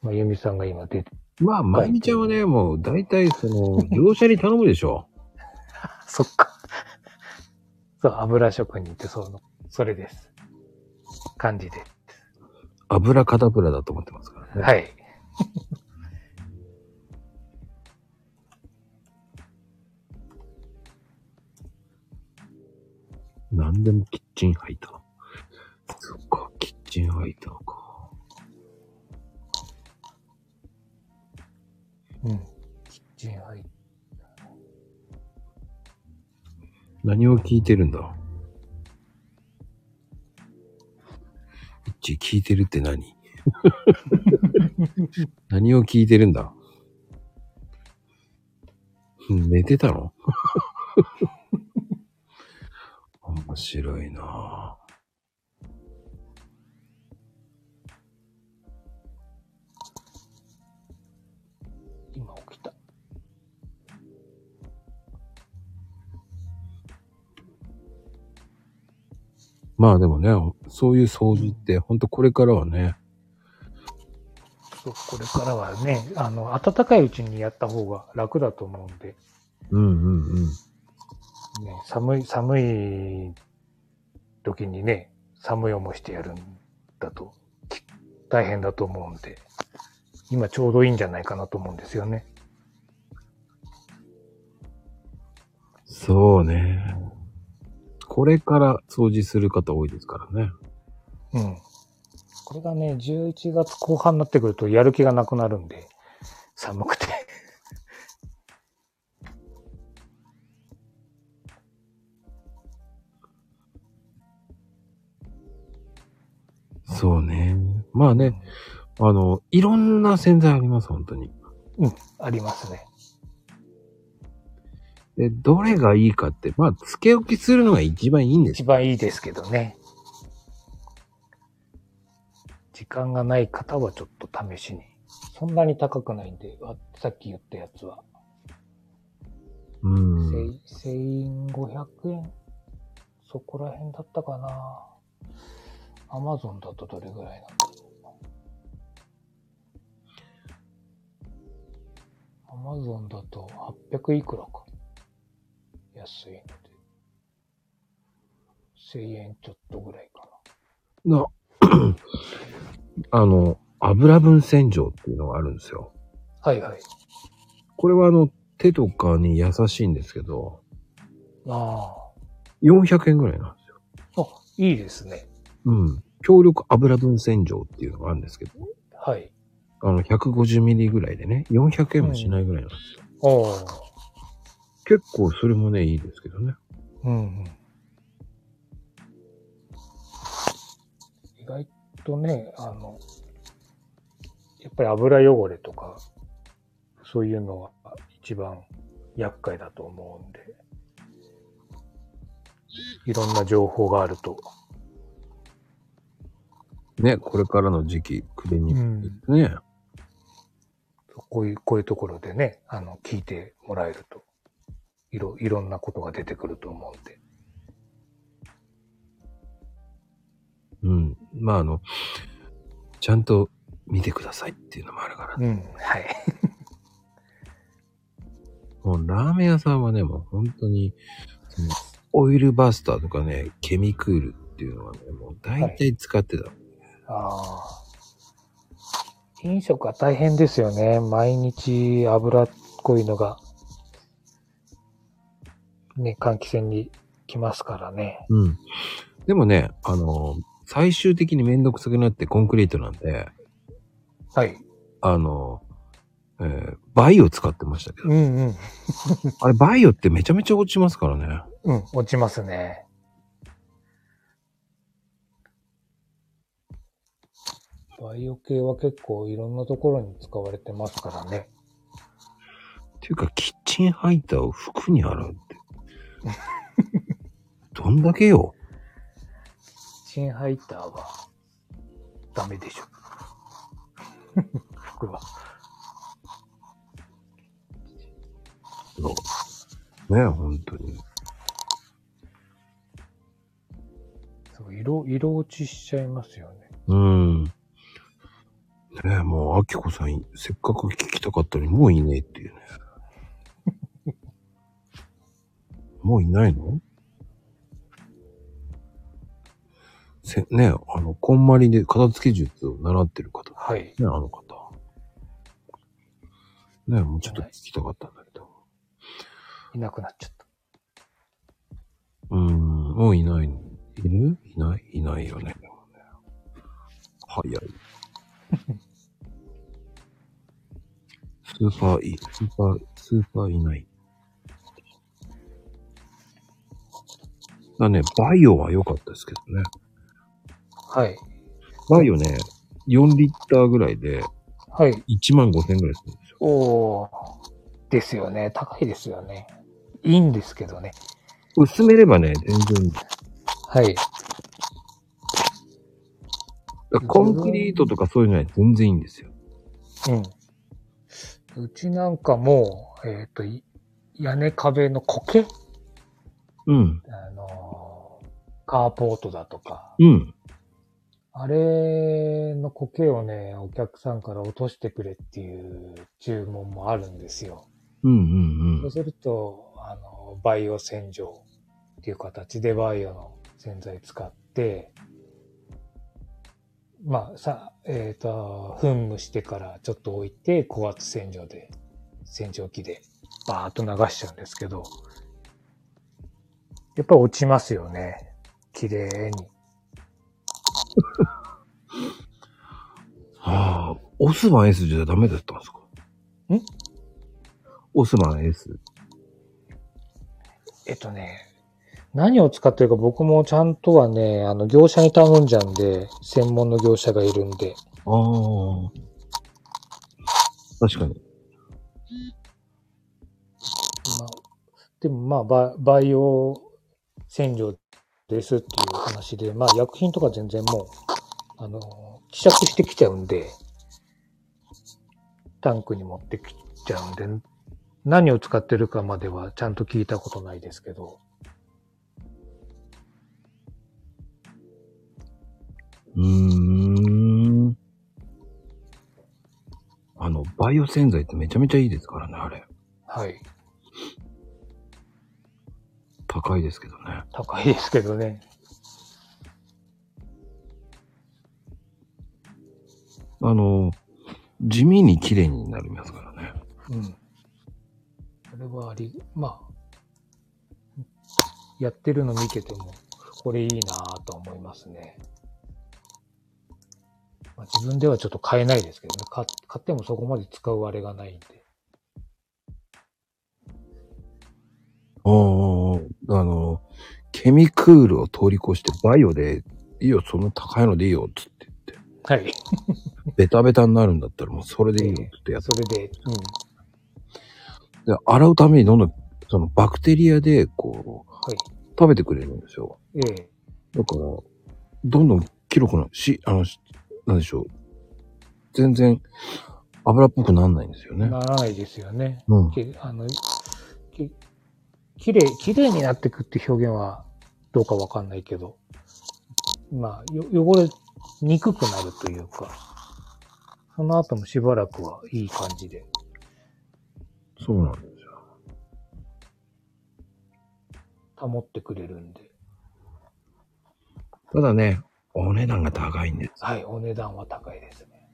まゆみさんが今出て、まあ、まゆみちゃんはね、もう、大体、その、業者に頼むでしょ。そっか。そう、油職人ってその、それです。漢字で。油カタブラだと思ってますからね。はい。何でもキッチンハイター。そっか、キッチンハイターか。うん。キッチン入っ何を聞いてるんだ？一致聞いてるって何？何を聞いてるんだ？うん寝てたの？面白いなぁ。今起きた。まあでもね、そういう掃除って、ほんとこれからはね、そうこれからはね、あの、暖かいうちにやった方が楽だと思うんで、うんうんうん。ね、寒い、寒い時にね、寒い思いしてやるんだと、き大変だと思うんで、今ちょうどいいんじゃないかなと思うんですよね。そうね。これから掃除する方多いですからね。うん。これがね、11月後半になってくるとやる気がなくなるんで、寒くまあね、あの、いろんな洗剤あります、本当に。うん、ありますね。で、どれがいいかって、まあ、つけ置きするのが一番いいんです一よ。番いいですけどね。時間がない方はちょっと試しに。そんなに高くないんで、あさっき言ったやつは。うん。1500円そこら辺だったかな。アマゾンだとどれぐらいなんだ？アマゾンだと800いくらか。安いので。1000円ちょっとぐらいかな、あの、油分洗浄っていうのがあるんですよ。な。はいはい。これはあの、手とかに優しいんですけど、あ400円ぐらいなんですよ。あ。あ、いいですね。うん。強力油分洗浄っていうのがあるんですけど、はい。あの、150ミリぐらいでね、400円もしないぐらいなんですよ。おー。結構それもね、いいですけどね。うんうん。意外とね、あの、やっぱり油汚れとか、そういうのが一番厄介だと思うんで、いろんな情報があると。ね、これからの時期、クリニックですね。こういう、こういうところでね、あの、聞いてもらえると、いろ、いろんなことが出てくると思うんで。うん。まああの、ちゃんと見てくださいっていうのもあるからね。うん、はい。もうラーメン屋さんはね、もう本当に、そのオイルバスターとかね、ケミクールっていうのはね、もう大体使ってた。ああ。飲食は大変ですよね。毎日油っこいのが、ね、換気扇に来ますからね。うん。でもね、あの、最終的にめんどくさくなってコンクリートなんで、はい。あの、えーバイオ使ってましたけど、うんうん。あれバイオってめちゃめちゃ落ちますからね。うん、落ちますね。バイオ系は結構いろんなところに使われてますからね。っていうか、キッチンハイターを服に洗うって。どんだけよ。チンハイターはダメでしょ。服は。そうね本当に。そう色、色落ちしちゃいますよね。うん。ねえ、もう、あきこさん、せっかく聞きたかったのに、もういねえっていうね。もういないの？せ、ねえ、あの、こんまりで片付け術を習ってる方。はい。ねえ、あの方。ねえ、もうちょっと聞きたかったんだけど。いなくなっちゃった。うーん、もういないの。いる？いない？いないよね早い。スーパーいい。スーパー、スーパーいない。だね、バイオは良かったですけどね。はい。バイオね、4リッターぐらいではい。1万5千円ぐらいするんですよ。おー。ですよね。高いですよね。いいんですけどね。薄めればね、全然いい。だはい。コンクリートとかそういうのは全然いいんですよ。うん。うちなんかもう、えっ、と、い屋根壁の苔うん。あのーカーポートだとか、うん。あれの苔をね、お客さんから落としてくれっていう注文もあるんですよ。うんうんそうすると、あの、バイオ洗浄っていう形でバイオの洗剤使って、まあさ、えっ、と、噴霧してからちょっと置いて、高圧洗浄で、洗浄機でバーッと流しちゃうんですけど、やっぱ落ちますよね。綺麗に。は あ、オスマン S じゃダメだったんですか？ん？オスマン S。えっとね、何を使ってるか僕もちゃんとはね、あの、業者に頼んじゃうんで、専門の業者がいるんで、ああ。確かに。まあ、でもまあバ、バイオ洗浄ですっていう話で、まあ薬品とか全然もう、あの、希釈してきちゃうんで、タンクに持ってきちゃうんで、何を使ってるかまではちゃんと聞いたことないですけど、うーん。あの、バイオ洗剤ってめちゃめちゃいいですからね、あれ。はい。高いですけどね。高いですけどね。あの、地味に綺麗になりますからね。うん。それはあり、まあ、やってるの見てても、これいいなぁと思いますね。まあ、自分ではちょっと買えないですけどね。買買ってもそこまで使うあれがないんで。おーあの、ケミクールを通り越してバイオで、いいよ、その高いのでいいよ、つって言って。はい。ベタベタになるんだったらもうそれでいいよってやつ。それで、うん。で、洗うためにどんどん、そのバクテリアで、こう、はい。食べてくれるんですよ。ええ。だから、どんどんキロくなるし、あの、しなんでしょう。全然油っぽくなんないんですよね。ならないですよね。うん。きあの、き、きれい、きれいになってくって表現はどうかわかんないけど、まあ、よ汚れにくくなるというか、その後もしばらくはいい感じで。そうなんですよ。保ってくれるんで。ただね、お値段が高いんです。はい、お値段は高いですね。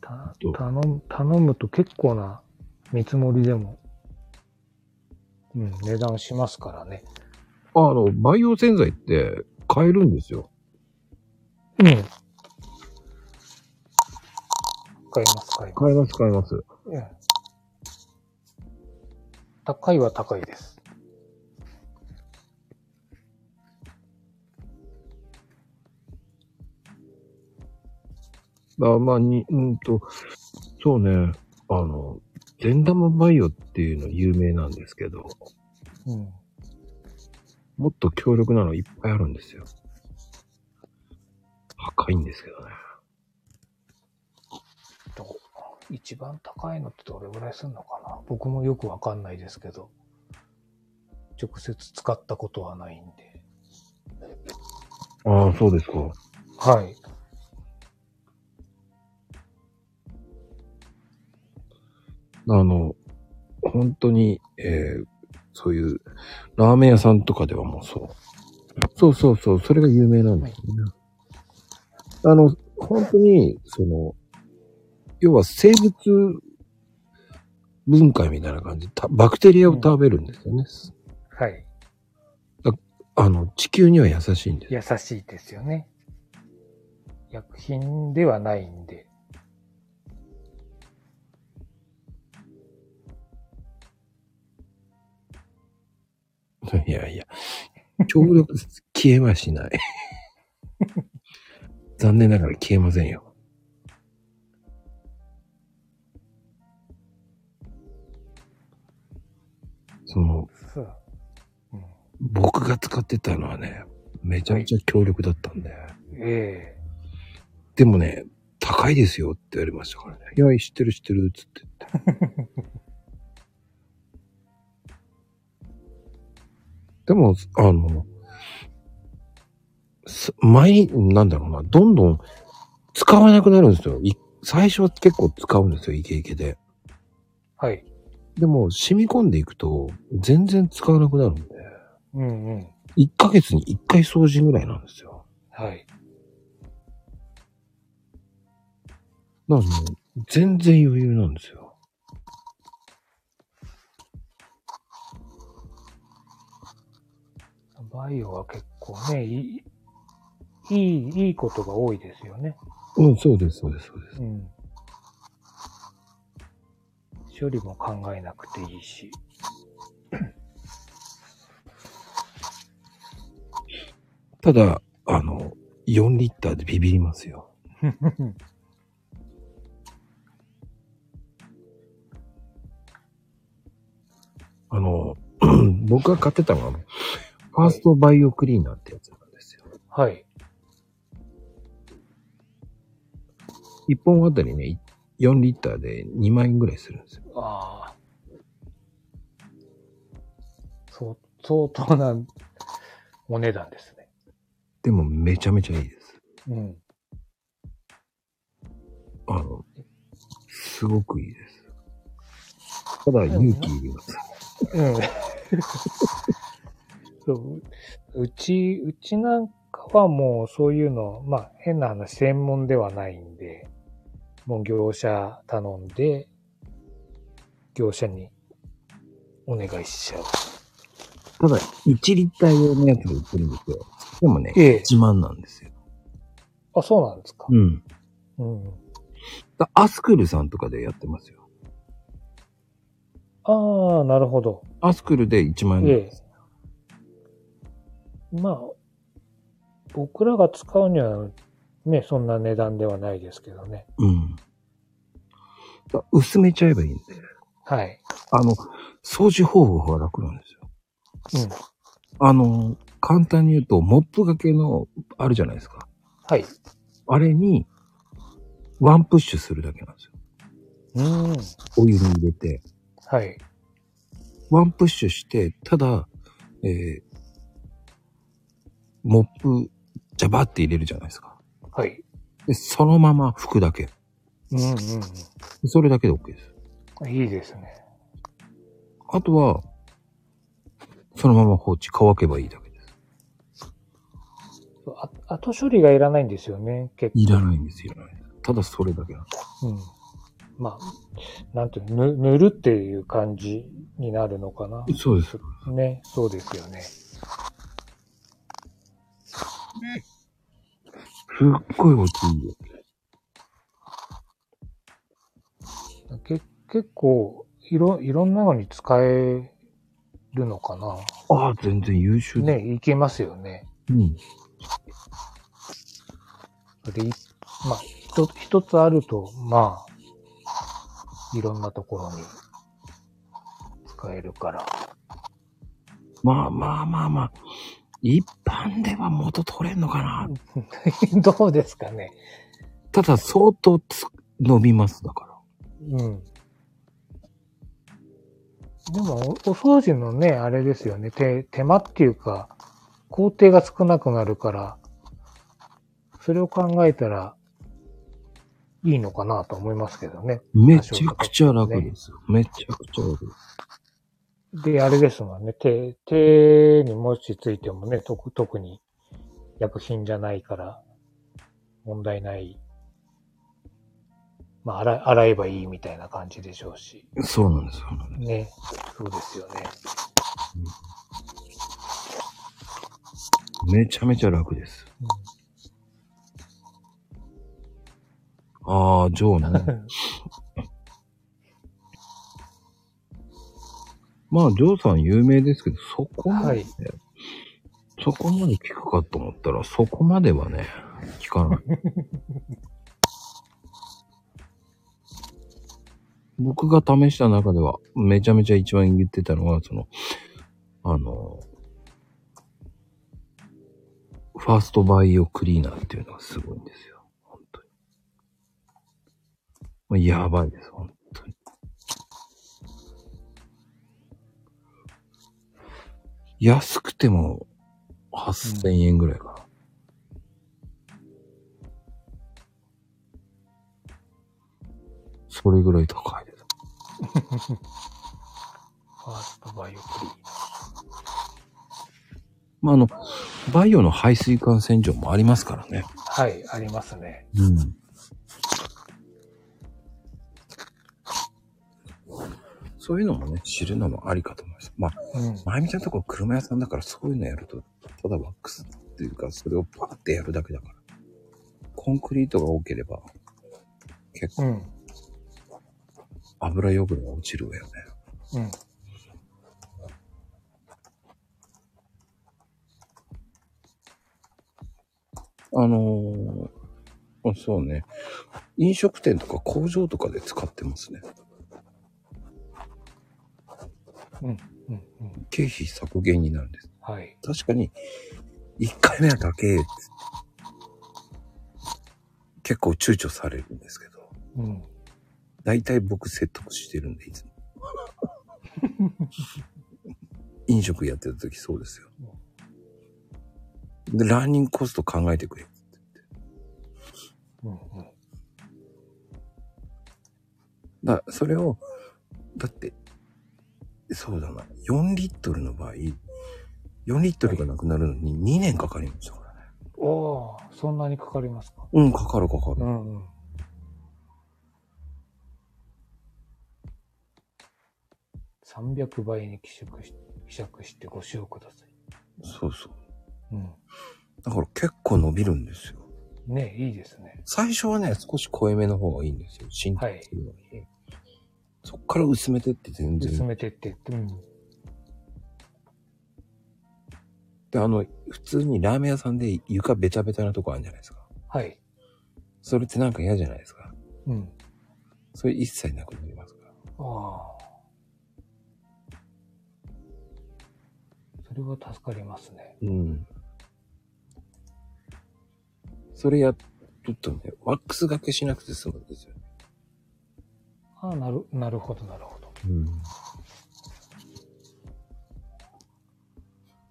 た頼む、頼むと結構な見積もりでも、うん、値段しますからね。あの、バイオ洗剤って買えるんですよ。うん。買います、買います。買えます、買えます。うん高いは高いです。あまあ、に、うんと、そうね、あの、善玉バイオっていうの有名なんですけど、うん。もっと強力なのいっぱいあるんですよ。高いんですけどね。どう？一番高いのってどれぐらいするのかな？僕もよくわかんないですけど。直接使ったことはないんで。ああ、そうですか。はい。あの、本当に、えーそういう、ラーメン屋さんとかではもうそう。そうそうそう、それが有名なんですよね。あの、本当に、その、要は生物分解みたいな感じで、たバクテリアを食べるんですよね。はい。あの、地球には優しいんです。優しいですよね。薬品ではないんで。いやいや、強力、消えはしない。残念ながら消えませんよ。その、僕が使ってたのはね、めちゃめちゃ強力だったんで。ええでもね、高いですよって言われましたからね。いや、知ってる知ってる、つって言って。でも、あの、す毎、なんだろうな、どんどん使わなくなるんですよ。い最初は結構使うんですよ、イケイケで。はい。でも、染み込んでいくと、全然使わなくなるんで、うんうん。1ヶ月に1回掃除ぐらいなんですよ。はい。だからもう、全然余裕なんですよ。バイオは結構ね、いい、いい、いいことが多いですよね。うん、そうです、そうです、そうです。うん。処理も考えなくていいし。ただ、あの、4リッターでビビりますよ。あの、僕が買ってたのは、ファーストバイオクリーナーってやつなんですよ。はい。1本あたりね、4リッターで2万円ぐらいするんですよ。ああ。そう、相当なお値段ですね。でもめちゃめちゃいいです。うん。あの、すごくいいです。ただ勇気いります。うん。そううち、うちなんかはもうそういうの、まあ変な話、専門ではないんで、もう業者頼んで、業者にお願いしちゃう。ただ、1リッター用のやつが売ってるんですよ。でもね、ええ1万なんですよ。あ、そうなんですか？うん。うん。だアスクルさんとかでやってますよ。ああ、なるほど。アスクルで1万円です。え。まあ、僕らが使うには、ね、そんな値段ではないですけどね。うん。だ薄めちゃえばいいんで。はい。あの、掃除方法が楽なんですよ。うん。あの、簡単に言うと、モップがけの、あるじゃないですか。はい。あれに、ワンプッシュするだけなんですよ。うん。お湯に入れて、はい。ワンプッシュして、ただ、えー、モップ、ジャバって入れるじゃないですか。はい。で、そのまま拭くだけ。うんうんそれだけで OK です。うん。いいですね。あとは、そのまま放置、乾けばいいだけです。あ後処理がいらないんですよね、結構。いらないんですよ、いらないです。ただそれだけなんです。うん。まあ、なんていうの、ぬ塗るっていう感じになるのかな。そうです。ね、そうですよね。すっごい落ちいいよ。け結構、いろ、いろんなのに使えるのかな。ああ、全然優秀だ。ね、いけますよね。うん。で、いまあ、一つ、一つあると、まあ、いろんなところに使えるから。まあまあまあまあ。一般では元取れんのかな？どうですかね。ただ相当つ伸びます、だから。うん。でも、おお掃除のね、あれですよね。手、手間っていうか、工程が少なくなるから、それを考えたら、いいのかなと思いますけどね。めちゃくちゃ楽ですよ。めちゃくちゃ楽です。で、あれですもんね。手、手にもしついてもね、特特に薬品じゃないから、問題ない。まあ、洗い、洗えばいいみたいな感じでしょうし。そうなんですよ。ね。そうですよね。めちゃめちゃ楽です。ああ、ジョーね。まあ、ジョーさん有名ですけど、そこまで、はいそこまで聞くかと思ったら、そこまではね、聞かない。僕が試した中では、めちゃめちゃ一番言ってたのは、その、あの、ファーストバイオクリーナーっていうのがすごいんですよ。本当に。やばいです、本安くても8000円ぐらいかな。それぐらい高いです。ファーストバイオクリーまあ、あの、バイオの排水管洗浄もありますからね。はい、ありますね。うん。そういうのもね、知るのもありかとまあ、うん。まゆみちゃんのとこ車屋さんだからそういうのやると、ただワックスっていうか、それをパーってやるだけだから。コンクリートが多ければ、結構うん。油汚れが落ちるわよね。うん。あのーあそうね。飲食店とか工場とかで使ってますね。うん。うん。経費削減になるんです。はい。確かに、1回目は高えって。結構躊躇されるんですけど、うん。大体僕説得してるんで、いつも。飲食やってた時そうですよ。で、ランニングコスト考えてくれ。うん。うん。だそれを、だって、そうだな、4リットルの場合、4リットルがなくなるのに2年かかりましたからね。おー、そんなにかかりますか？うん、かかるかかる。んうん。300倍に希釈し希釈してご使用ください。そうそう。うん。だから結構伸びるんですよ。ねいいですね。最初はね、少し濃いめの方がいいんですよ。浸透するのに。そっから薄めてって全然。薄めてってって。うん。で、あの、普通にラーメン屋さんで床ベタベタなとこあるじゃないですか。はい。それってなんか嫌じゃないですか。うん。それ一切なくなりますから。ああ。それは助かりますね。うん。それやっとったんで、ワックスがけしなくて済むんですよね。ああ、なる、なるほど、なるほど。うん。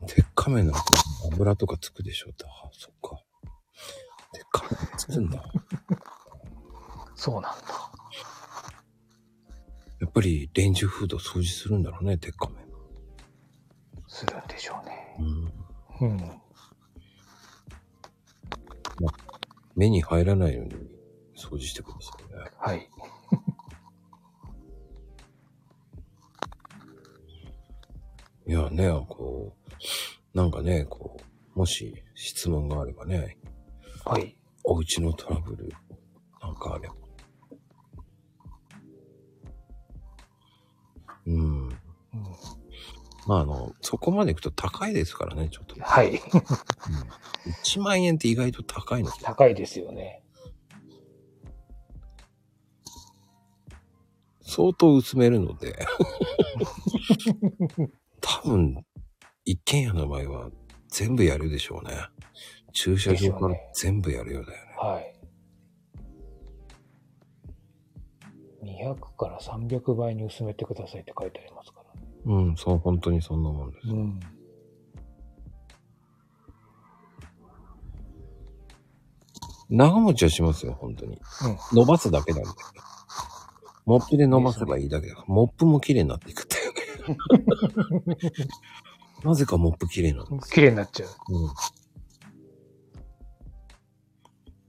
鉄仮面の油とかつくでしょって。あ、そっか。鉄仮面つくんだ。そうなんだ。やっぱりレンジフード掃除するんだろうね、鉄仮面。するんでしょうね。うん。うん。目に入らないように掃除してくださいね。はい。いやね、こう、なんかね、こう、もし質問があればね、はい。お家のトラブルなんかあれば。うん。うん、まああの、そこまで行くと高いですからね、ちょっと。はい。1万円って意外と高いの。高いですよね。相当薄めるので。多分、一軒家の場合は全部やるでしょうね。駐車場から全部やるようだよね。はい。200から300倍に薄めてくださいって書いてありますからね。うん、そう、本当にそんなもんです。うん。長持ちはしますよ、本当に。うん。伸ばすだけなんで。モップで伸ばせばいいだけだから。モップも綺麗になっていくって。なぜかモップ綺麗なんです。綺麗になっちゃう。うん。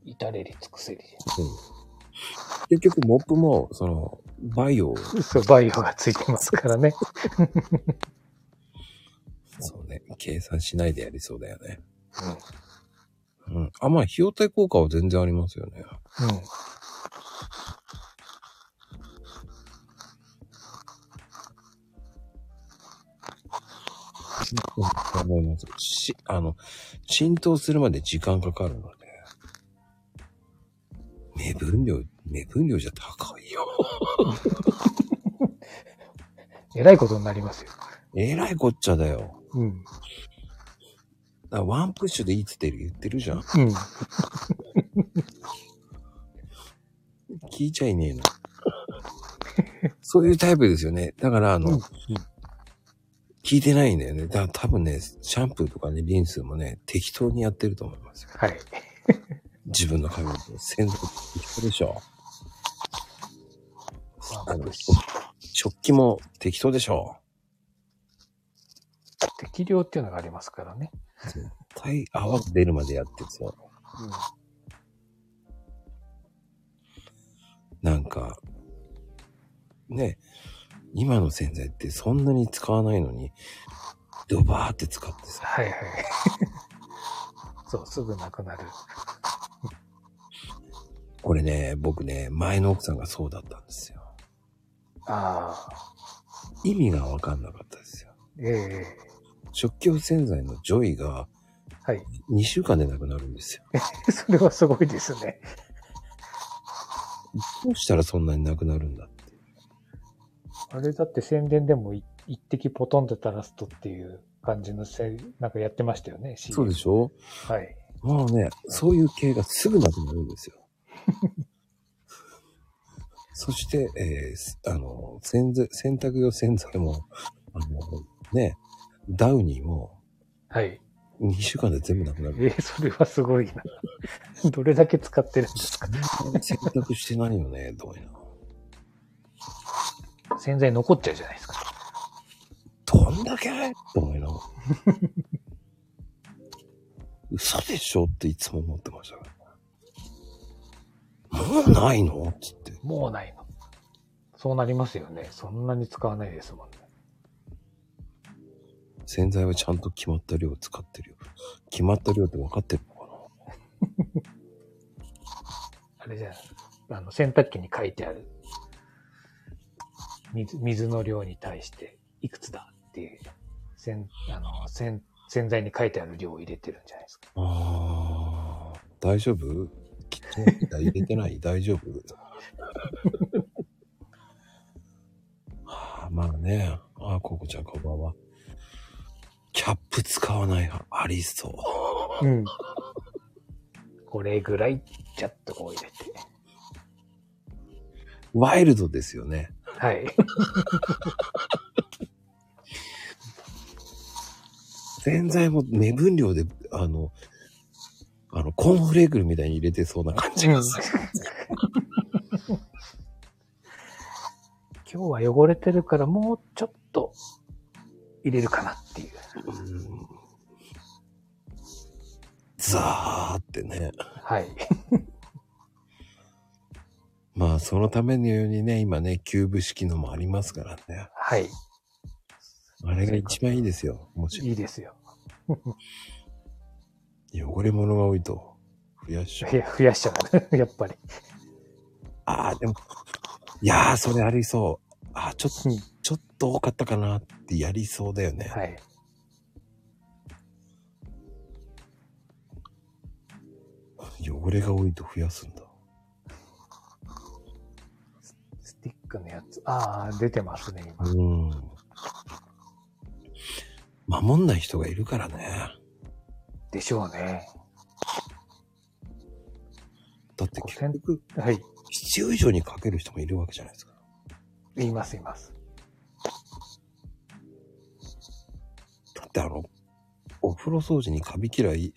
至れり尽くせり。結局、モップも、その、バイオを、そう、バイオがついてますからね。そうね、計算しないでやりそうだよね。うん。あ、まあ、費用対効果は全然ありますよね。うん。うん。思います。し、あの、浸透するまで時間かかるので。目分量、目分量じゃ高いよ。えらいことになりますよ。えらいこっちゃだよ。うん。ワンプッシュでいいって言ってる言ってるじゃん。うん。聞いちゃいねえの。そういうタイプですよね。だから、あの、うん聞いてないんだよね。だから多分ね、シャンプーとかね、リンスもね、適当にやってると思いますよ。はい。自分の髪の毛。洗剤適当でしょ。あの、食器も適当でしょ。適量っていうのがありますからね。絶対泡が出るまでやってるんですよ。なんか、ね、今の洗剤ってそんなに使わないのに、ドバーって使ってさ、はいはい。そう、すぐなくなる。これね、僕ね、前の奥さんがそうだったんですよ。ああ。意味がわかんなかったですよ。ええ食器用洗剤のジョイがはい。2週間でなくなるんですよ。それはすごいですね。どうしたらそんなになくなるんだって。あれだって宣伝でもい一滴ポトンと垂らすとっていう感じのせ、なんかやってましたよね。そうでしょ？はい。もうね、そういう系がすぐなくなるんですよ。そして、えーすあの、洗剤、洗濯用洗剤も、あの、ね、ダウニーもはい。2週間で全部なくなる。えーそれはすごいな。どれだけ使ってるんですか？洗濯してないよね、どうやら。洗剤残っちゃうじゃないですか。どんだけ？と思いながら。嘘でしょ？っていつも思ってましたから。もうないの？つって。もうないの。そうなりますよね。そんなに使わないですもんね。洗剤はちゃんと決まった量使ってるよ。決まった量って分かってるのか あれじゃあ、あの、洗濯機に書いてある。水、水の量に対していくつだっていう、洗、あの、洗、洗剤に書いてある量を入れてるんじゃないですか。なあー大丈夫？キッチンヒーター入れてない？大丈夫？はあ、まあね。ああ、ココちゃんこんばんは。キャップ使わない派ありそう。うん。これぐらい、ちゃっとこう入れて。ワイルドですよね。はい。洗剤も目分量で、あの、あの、コーンフレークみたいに入れてそうな感じがする。今日は汚れてるからもうちょっと入れるかなっていう。うんザーってね。はい。まあ、そのためのようにね、今ね、キューブ式のもありますからね。はい。あれが一番いいですよ。もちろいいですよ。ん。汚れ物が多いと、増やしちゃうい。や、増やしちゃう。やっぱり。ああ、でも、いやー、それありそう。ああ、ちょっと、うんちょっと多かったかなってやりそうだよね。はい。汚れが多いと増やすんだ。クのやつ。ああ、出てますね、今。うん。守んない人がいるからね。でしょうね。だって結局、はい。必要以上にかける人もいるわけじゃないですか。言います、言います。だってあの、お風呂掃除にカビ嫌い、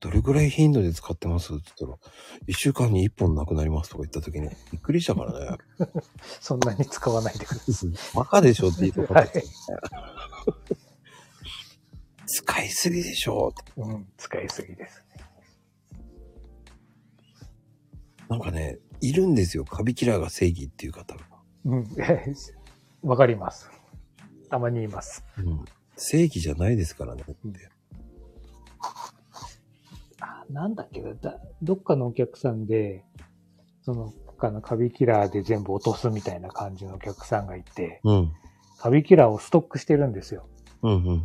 どれぐらい頻度で使ってます？って言ったら、一週間に一本なくなりますとか言った時に、びっくりしたからね。そんなに使わないでくださバカでしょって言いたか。はい 使いすぎでしょ。うん、使いすぎです。なんかね、いるんですよ。カビキラーが正義っていう方が。うん、わかります。たまにいます。うん。正義じゃないですからねって。あ、なんだっけなだ、どっかのお客さんで、その、他のカビキラーで全部落とすみたいな感じのお客さんがいて、うん。カビキラーをストックしてるんですよ。うんうん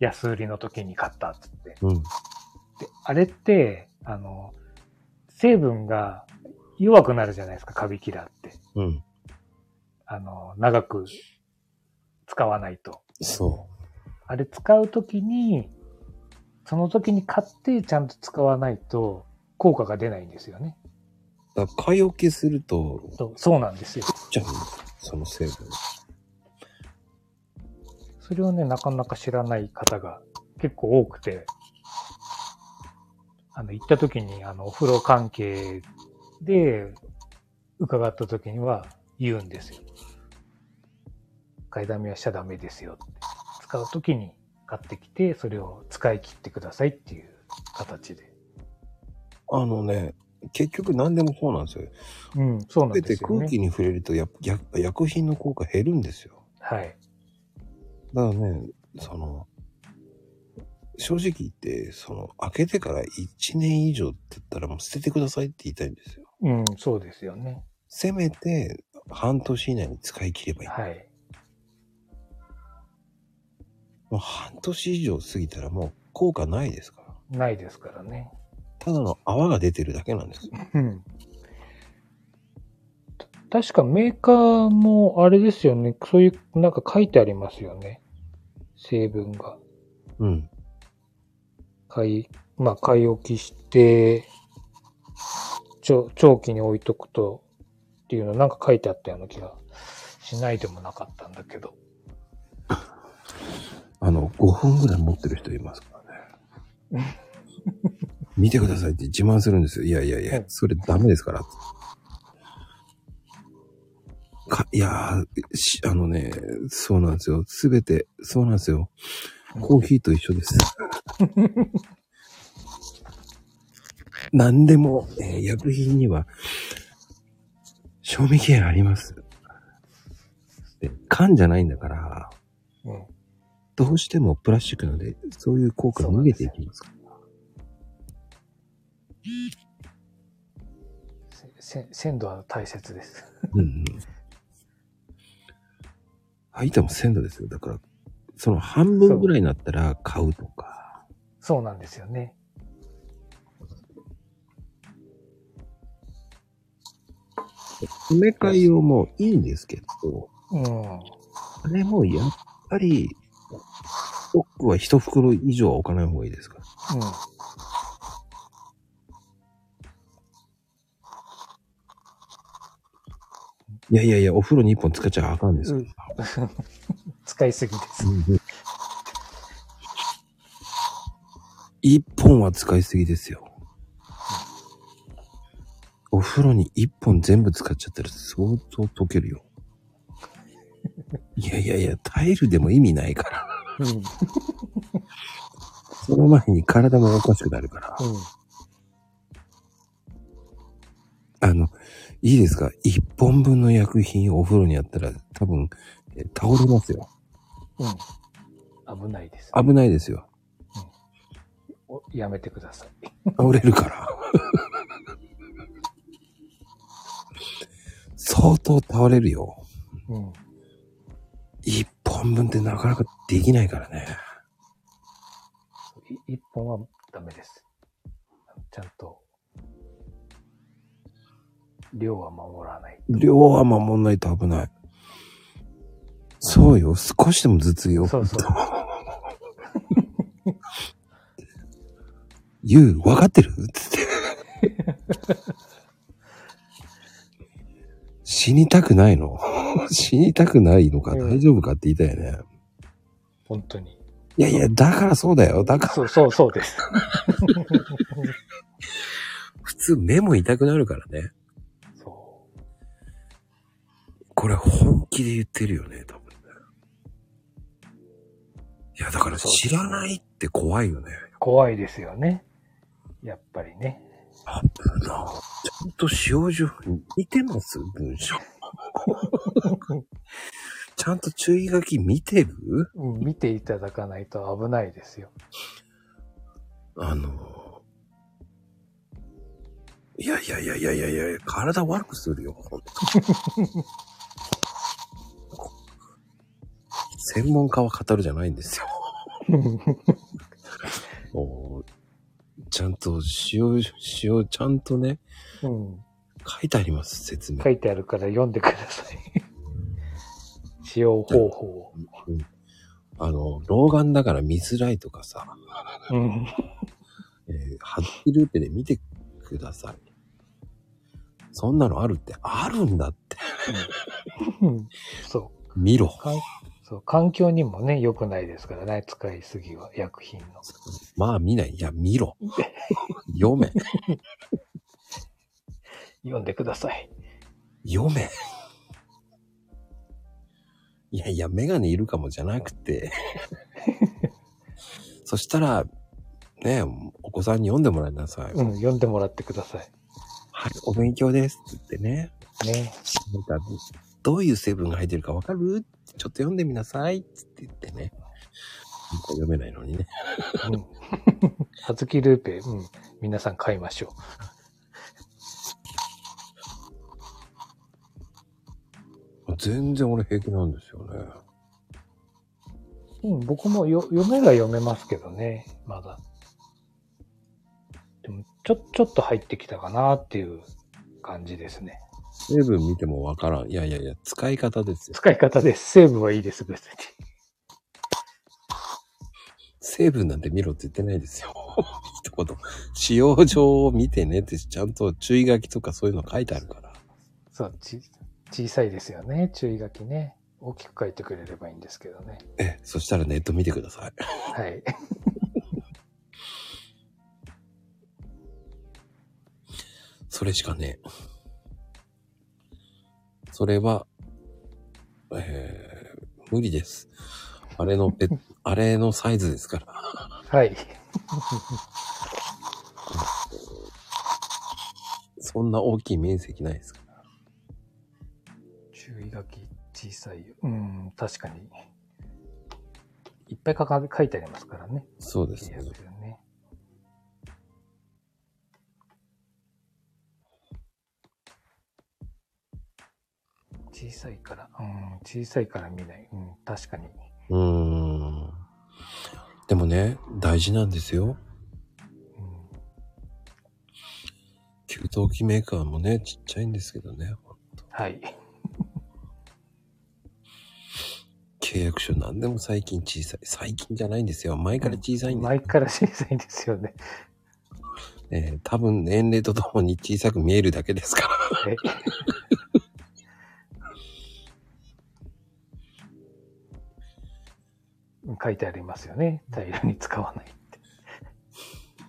安売りの時に買ったっつって。うん。うん。で、あれって、あの、成分が弱くなるじゃないですか、カビキラーって。うん。あの、長く使わないと。そあれ使うときに、その時に買ってちゃんと使わないと効果が出ないんですよね。う。だから買い置きすると、そうそうなんですよ。ちゃその成分。そそれをね、なかなか知らない方が結構多くて、あの、行った時に、あの、お風呂関係で伺った時には言うんですよ。買いだめはしちゃダメですよって。使う時に買ってきて、それを使い切ってくださいっていう形で。あのね、結局何でもそうなんですよ。うん、そうなんですよね。空気に触れるとやや薬品の効果減るんですよ。はい。だからね、その、正直言って、その、開けてから1年以上って言ったらもう捨ててくださいって言いたいんですよ。うん、そうですよね。せめて、半年以内に使い切ればいい。はい。もう半年以上過ぎたらもう効果ないですか？ら。ないですからね。ただの泡が出てるだけなんですよ。うん。た確かメーカーもあれですよね。そういう、なんか書いてありますよね。成分が。うん。買い、まあ、買い置きして、長長期に置いとくとっていうのなんか書いてあったような気がしないでもなかったんだけど。あの、5分ぐらい持ってる人いますからね。見てくださいって自慢するんですよ。いやいやいやうん、それダメですから。か、いやあのね、そうなんですよ。すべて、そうなんですよ。コーヒーと一緒です。何でも、えー薬品には、賞味期限あります。で缶じゃないんだから、うん。どうしてもプラスチックなので、そういう効果が逃げていきますか？ら。鮮度は大切です。うんうん。相手も鮮度ですよ。だから、その半分ぐらいになったら買うとか。そうなんですよね。詰め替え用もいいんですけど、うん。あれもやっぱり、ストックは一袋以上は置かない方がいいですか？ら。うん。いやいやいや、お風呂に一本使っちゃあかんですよ。うん 使いすぎです。一本は使いすぎですよ。お風呂に一本全部使っちゃったら相当溶けるよ。いやいやいや、タイルでも意味ないから。うん。うん。その前に体もおかしくなるから。あの、いいですか？一本分の薬品をお風呂にやったら多分、え倒れますよ。うん。危ないです。危ないですよ。おやめてください。倒れるから。相当倒れるよ。うん。一本分ってなかなかできないからね。い一本はダメです。ちゃんと、量は守らない。量は守んないと危ない。そうよ。少しでも頭痛よ。そうそう。言う、分かってる？つって。死にたくないの？死にたくないのか？うん大丈夫かって言いたいよね。本当に。いやいや、だからそうだよ。だからそうそうそうです。普通目も痛くなるからね。そこれ本気で言ってるよね、多分ね。いや、だから知らないって怖いよね。う。怖いですよね。やっぱりね。あちゃんと使用順見てます？文章。ちゃんと注意書き見てる？うん、見ていただかないと危ないですよ。あの、いやいやいやいやいやいや、体悪くするよ、ほんと専門家は語るじゃないんですよ。ちゃんと使用、使用、ちゃんとね、うん。書いてあります、説明書。いてあるから読んでください。使用方法。うんあの、老眼だから見づらいとかさ、うん。えー、ハッピールーペで見てください。そんなのあるって、あるんだって。うんそう。見ろ。そう、環境にもね、良くないですからね、使いすぎは、薬品の。まあ見ない。いや、見ろ。読め。読んでください。読め。いやいや、メガネいるかもじゃなくて。そしたら、ねお子さんに読んでもらいなさい。うん、読んでもらってくださはい、お勉強ですって言ってね。い。ね。なんか、どういう成分が入ってるかわかる？ちょっと読んでみなさいって言ってね。読めないのにね。うん。はずきルーペ、うん。皆さん買いましょ全然俺平気なんですよね。う。うん、僕もよ読めが読めますけどね、まだ。でも、ちょ、ちょっと入ってきたかなっていう感じですね。成分見てもわからん。いやいやいや、使い方ですよ。使い方です。成分はいいです、別に。成分なんて見ろって言ってないですよ。一言。使用上を見てねってちゃんと注意書きとかそういうの書いてあるから。そう、ち、小さいですよね、注意書きね。大きく書いてくれればいいんですけどね。え、そしたらネット見てください。はい。それしかねえ。それは、えー、無理です。あれのペ、あれのサイズですから。はい。そんな大きい面積ないですから。注意書き小さいよ。うん、確かに。いっぱい書か書いてありますからね。そうですね小さいから、うん、小さいから見ない。うん、確かに。うーん。でもね、大事なんですよ。うん、給湯器メーカーもね、ちっちゃいんですけどね。はい。契約書何でも最近小さい。最近じゃないんですよ。前から小さいんです前から小さいんですよね。えー多分年齢とともに小さく見えるだけですから。書いてありますよね。大量に使わないって。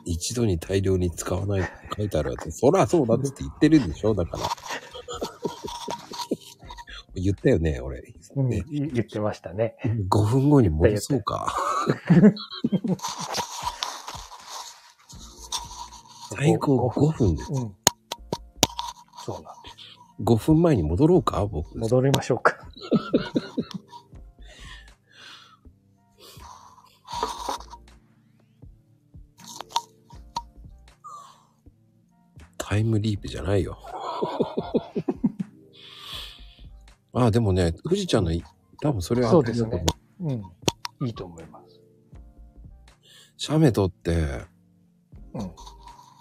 一度に大量に使わないと書いてあるやつ。そらそうだって言ってるんでしょだから。言ったよね、俺。うん、言ってましたね。5分後に戻そうか。最高5分です。うん。そうなんです。5分前に戻ろうか僕。戻りましょうか。タイムリープじゃないよ。あ あ、でもね、富士ちゃんのい、多分それはそうですね。うん。いいと思います。写メ撮って、うん。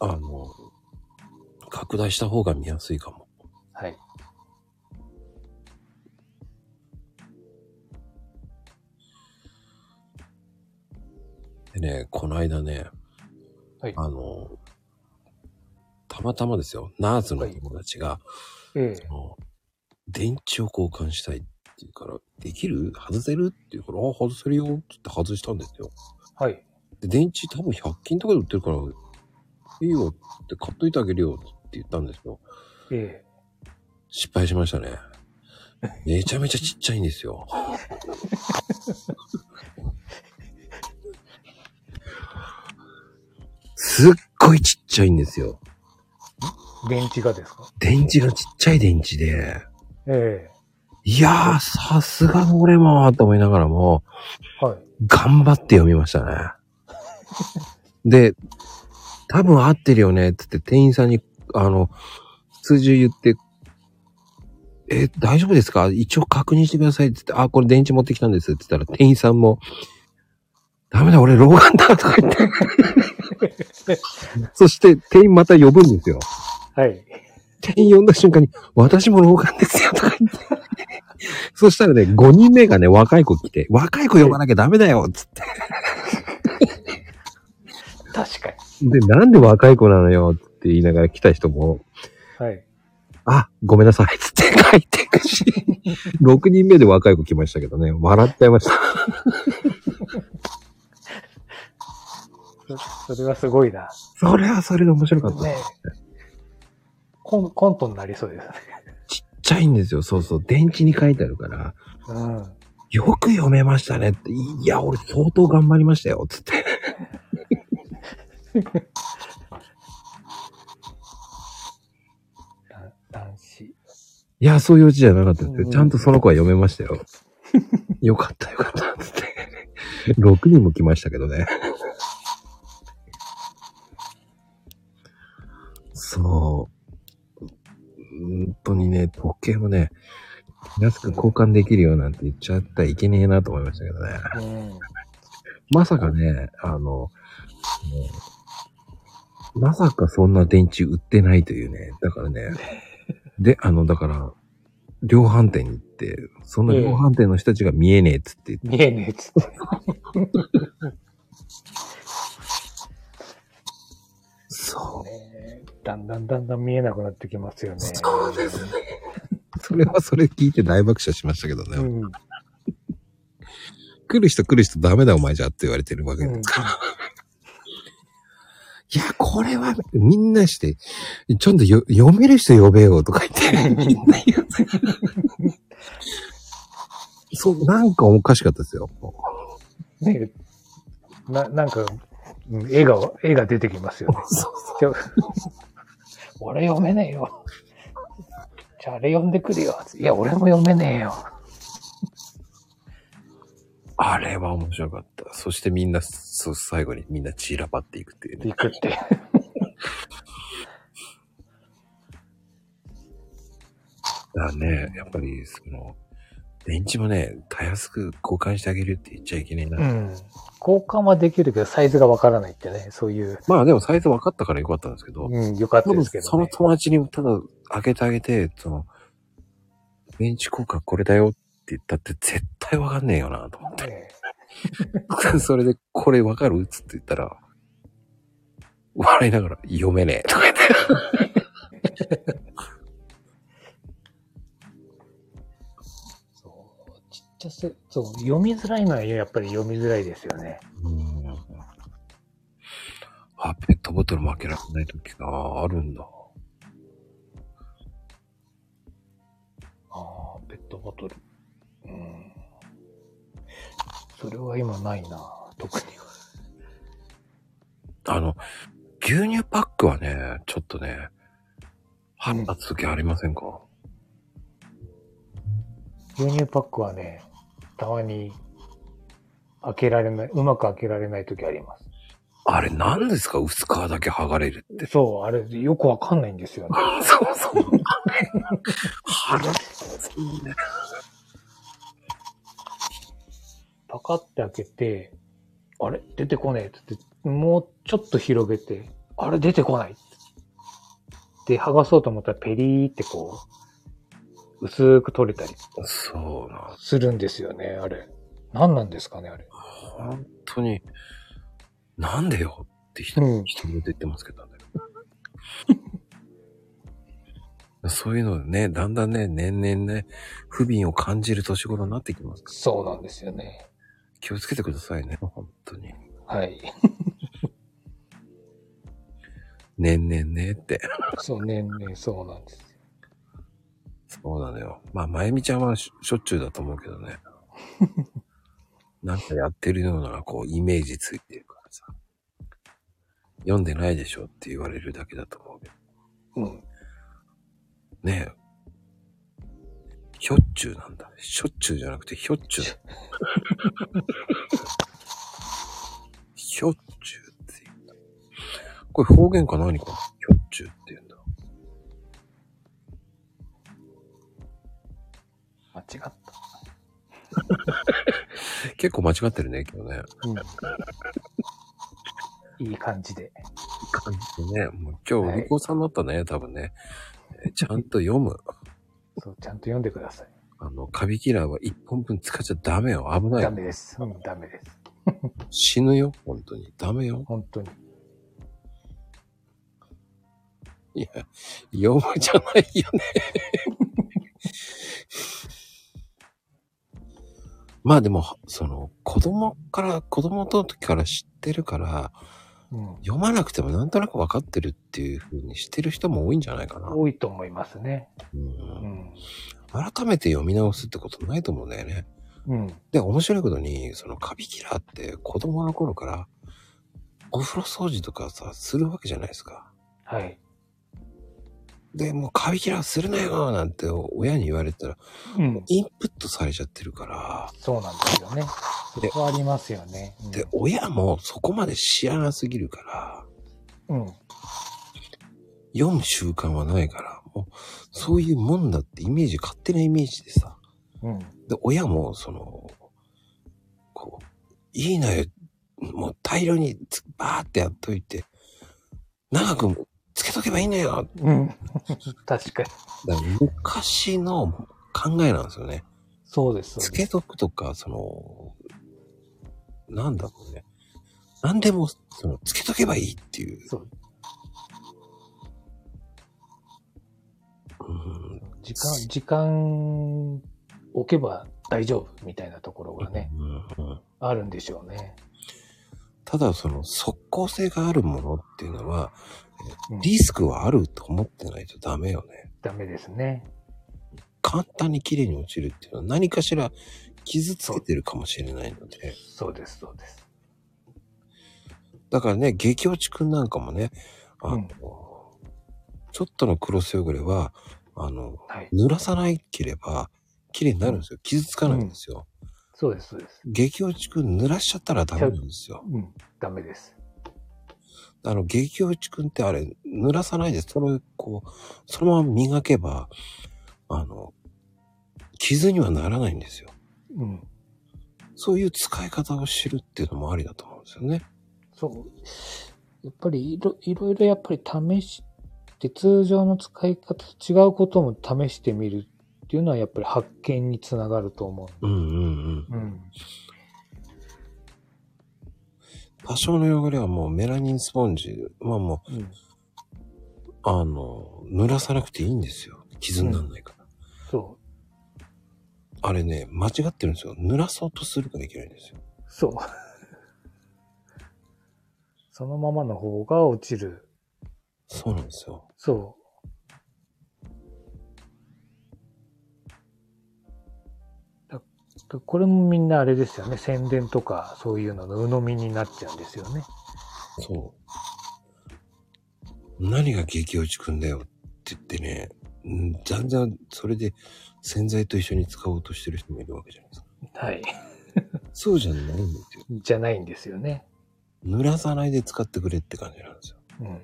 あの、拡大した方が見やすいかも。はい。でね、この間ね、はいあの、たまたまですよ、ナースの友達が、ええあの電池を交換したいって言うから、できる？外せる？って言うから、あ、外せるよって言って外したんですよ。はい。で、電池多分100均とかで売ってるから、いいよって買っといてあげるよって言ったんですよ。え失敗しましたね。めちゃめちゃちっちゃいんですよ。すっごいちっちゃいんですよ。え電池がですか？電池がちっちゃい電池で。えいやー、さすがの俺も、と思いながらも、えはい。頑張って読みましたね。で、多分合ってるよねって言って店員さんに、あの、数字言って、え、大丈夫ですか？一応確認してくださいって言って、あ、これ電池持ってきたんですって言ったら店員さんも、ダメだ、俺老眼だとか言って。そして店員また呼ぶんですよ。はい。店員呼んだ瞬間に、私も老眼ですよとか言って。そしたらね、5人目がね、若い子来て、若い子呼ばなきゃダメだよっつって。確かに。で、なんで若い子なのよって言いながら来た人も、はい。あ、ごめんなさい、つって帰っていくし、6人目で若い子来ましたけどね、笑っちゃいました。そそれはすごいな。それはそれで面白かった。ねコンコントになりそうですね。ちっちゃいんですよ、そうそう。電池に書いてあるから、うん。よく読めましたねって。いや、俺相当頑張りましたよ、つって。だ男子。いや、そういううちじゃなかったですよ。うんちゃんとその子は読めましたよ。よかったよかった、つって。6人も来ましたけどね。そう。本当にね、時計もね、安く交換できるよなんて言っちゃったらいけねえなと思いましたけどね。うん。まさかね、あの、もうまさかそんな電池売ってないというね。だからね、で、あの、だから、量販店に行って、その量販店の人たちが見えねえっつって言って、見えねえっつって。そう。ねだんだんだんだん見えなくなってきますよね。そうですね。それはそれ聞いて大爆笑しましたけどね。うん。来る人来る人ダメだお前じゃって言われてるわけですから。いや、これはみんなして、ちょっとよ読める人呼べよとか言って、みんな言う。そう、なんかおかしかったですよ。ねな、なんか、うん絵が、絵が出てきますよね。ちょ俺読めねえよ。じゃああれ読んでくるよ。いや、俺も読めねえよ。あれは面白かった。そしてみんな、そう最後にみんな散らばっていくっていうね。行くって。だからね、やっぱり、その、電池もね、たやすく交換してあげるって言っちゃいけないな。うん。交換はできるけど、サイズがわからないってね、そういう、まあでもサイズ分かったからよかったんですけど、うん、よかったですけど、ね。その友達にただ開けてあげて、その、電池交換これだよって言ったって絶対分かんねえよなと思って。ね それでこれ分かるつって言ったら、笑いながら読めねえとか言って。ちゃせ、そう、読みづらいのはやっぱり読みづらいですよね。うんあ、ペットボトル負けられない時があるんだ。ああ、ペットボトル。うん。それは今ないな、特には。あの、牛乳パックはね、ちょっとね、腹立つ時ありませんか、牛乳パックはね、たまに開けられない、うまく開けられない時あります。あれ何ですか？薄皮だけ剥がれるって。そう、あれよくわかんないんですよね。そうそう。腹立つね。パカって開けて、あれ？出てこねえって言って、もうちょっと広げて、あれ？出てこないで、剥がそうと思ったらペリーってこう、薄く取れたりそうな。するんですよね、あれ。何なんですかね、あれ。本当に、なんでよって人、うん人で言ってますけどね。そういうのね、だんだんね、年々ね、不憫を感じる年頃になってきますからそうなんですよね。気をつけてくださいね、本当に。はい。年々ねって。そう、年々そうなんです。そうなのよ。まあ、まゆみちゃんはししょっちゅうだと思うけどね。なんかやってるような、こう、イメージついてるからさ。読んでないでしょって言われるだけだと思うけど。うん。ねえ。ひょっちゅうなんだ。しょっちゅうじゃなくてひょっちゅう。ひょっちゅうって言うんだ。これ方言か何か？ひょっちゅうって言うんだ。違った。結構間違ってるね、今日ね。うん。いい感じで。いい感じでね。もう今日、はい向こうさんだったね、多分ね。えーちゃんと読む。そう、ちゃんと読んでください。あの、カビキラーは一本分使っちゃダメよ。危ないよ。ダメです。うん、ダメです。死ぬよ。本当に。ダメよ。本当に。いや、読むじゃないよね。まあでも、その、子供から、子供の時から知ってるから、うん。読まなくてもなんとなく分かってるっていう風にしてる人も多いんじゃないかな。多いと思いますね。う、うんん。改めて読み直すってことないと思うんだよね。うん。で、面白いことに、そのカビキラーって子供の頃から、お風呂掃除とかさ、するわけじゃないですか。はい。で、もうカビキラーするなよなんて親に言われたら、うん。インプットされちゃってるから、そうなんですよね。そでこはありますよね。うんで、親もそこまで知らなすぎるから、うん。読む習慣はないから、もう、そういうもんだってイメージ、勝手なイメージでさ、うん。で、親も、その、こう、いいのよ、もう大量につバーってやっといて、長くつけとけばいいのよ。うん。確かに。昔の考えなんですよね。そうです。つそうですけとくとか、その、なんだろうね。何でも、その、つけとけばいいっていう。そう。うん時間、時間置けば大丈夫みたいなところがね、うんうんあるんでしょうね。ただ、その、即効性があるものっていうのは、うんリスクはあると思ってないとダメよね。ダメですね。簡単に綺麗に落ちるっていうのは何かしら傷つけてるかもしれないので。そうです、そうです。だからね、激落ちくんなんかもね、あの、うんちょっとのクロス汚れは、あの、はい。濡らさないければ綺麗になるんですよ。傷つかないんですよ。そうです、そうです。激落ちくん濡らしちゃったらダメなんですよ。うん。ダメです。あの、激落ちくんってあれ、濡らさないで、それをこう、そのまま磨けば、あの、傷にはならないんですよ。うん。そういう使い方を知るっていうのもありだと思うんですよね。そう。やっぱりいろ、いろいろやっぱり試して、通常の使い方と違うことも試してみるっていうのはやっぱり発見につながると思うんうんうん。う。うん。多少の汚れはもうメラニンスポンジ、まあもう、うん。あの、濡らさなくていいんですよ。傷にならないから。そあれね、間違ってるんですよ。濡らそうとするからいけないんですよ。う。そう。そのままの方が落ちる。そうなんですよ。そう。これもみんなあれですよね。宣伝とかそういうのの鵜呑みになっちゃうんですよね。そう。何が激落ちくんだよって言ってね、うん全然それで洗剤と一緒に使おうとしてる人もいるわけじゃないですか。はい。そうじゃないんですよ。じゃないんですよね。濡らさないで使ってくれって感じなんですよ。うん。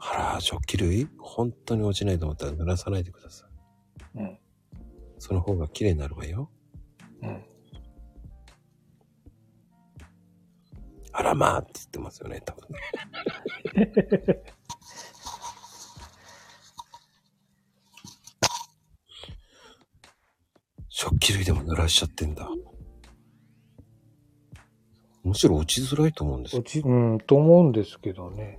あら、食器類？本当に落ちないと思ったら濡らさないでください。うん。その方が綺麗になるわよ。うん。あらまあって言ってますよね、多分ね。食器類でも濡らしちゃってんだ。むしろ落ちづらいと思うんですよ。落ち、うん、と思うんですけどね。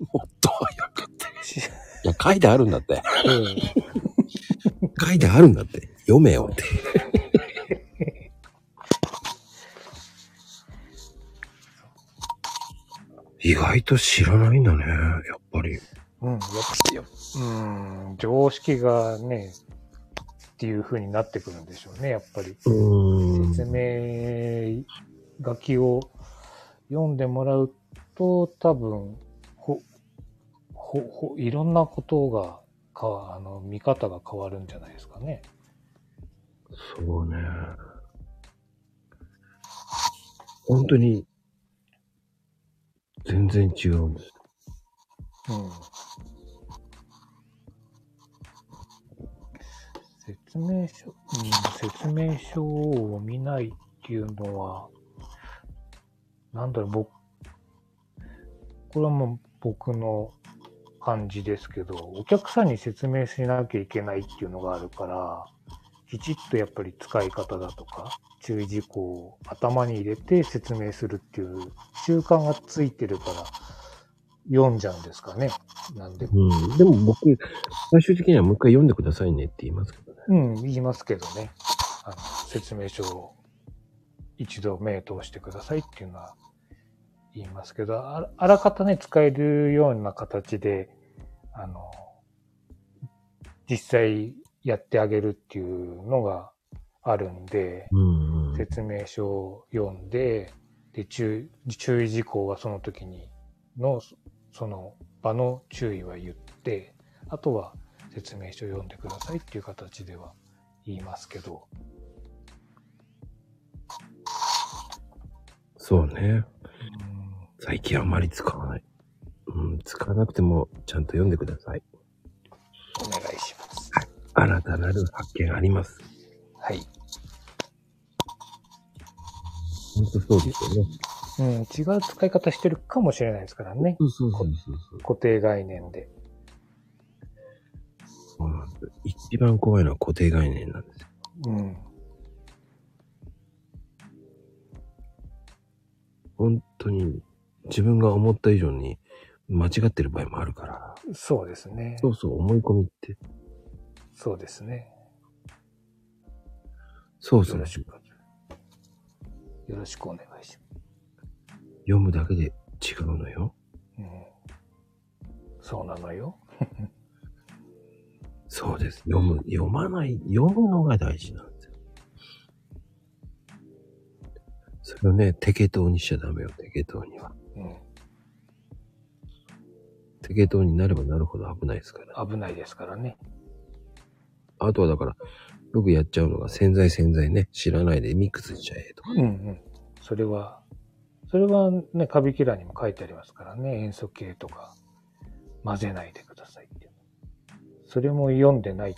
もっと早くって。いや、書いてあるんだって。うん。書いてあるんだって。読めよって。意外と知らないんだね、やっぱり。うん、やっぱやっうん、常識がね、っていう風になってくるんでしょうね、やっぱり。説明書きを読んでもらうと、多分、ほ、ほ、ほ、いろんなことが、か、あの、見方が変わるんじゃないですかね。そうね。本当に、全然違うんです。うん。説明書、うん、説明書を見ないっていうのは、なんだろう、僕、これはもう僕の感じですけど、お客さんに説明しなきゃいけないっていうのがあるから、きちっとやっぱり使い方だとか、注意事項を頭に入れて説明するっていう習慣がついてるから、読んじゃうんですかね。なんで。うん。でも僕、最終的にはもう一回読んでくださいねって言いますけどね。うん、言いますけどね。あの説明書を一度目通してくださいっていうのは言いますけど、あらかたね、使えるような形で、あの、実際やってあげるっていうのがあるんで、うんうん。説明書を読んで、で、注注意事項はその時にの、その場の注意は言って、あとは説明書を読んでくださいっていう形では言いますけど、そうね。うん最近あんまり使わない。うん、使わなくてもちゃんと読んでください。お願いします。新たなる発見あります。はい。ほんとそうですよね。うん、違う使い方してるかもしれないですからね。そうそうそうそう。固定概念で。そうなんです。一番怖いのは固定概念なんですよ。うん。本当に自分が思った以上に間違ってる場合もあるから。そうですね。そうそう、思い込みって。そうですね。そうそうよろ。しく。よろしくお願いし読むだけで違うのよ。ます。うん。そうなのよ。そうです。読む、読まない、読むのが大事なんですよ。それをね、テケトーにしちゃダメよ、テケトーには。うん。テケトーになればなるほど危ないですから。危ないですからね。あとはだから、よくやっちゃうのが洗剤洗剤ね、知らないでミックスしちゃえとか。うんうん。それは、それはね、カビキラーにも書いてありますからね。塩素系とか混ぜないでくださいって。それも読んでない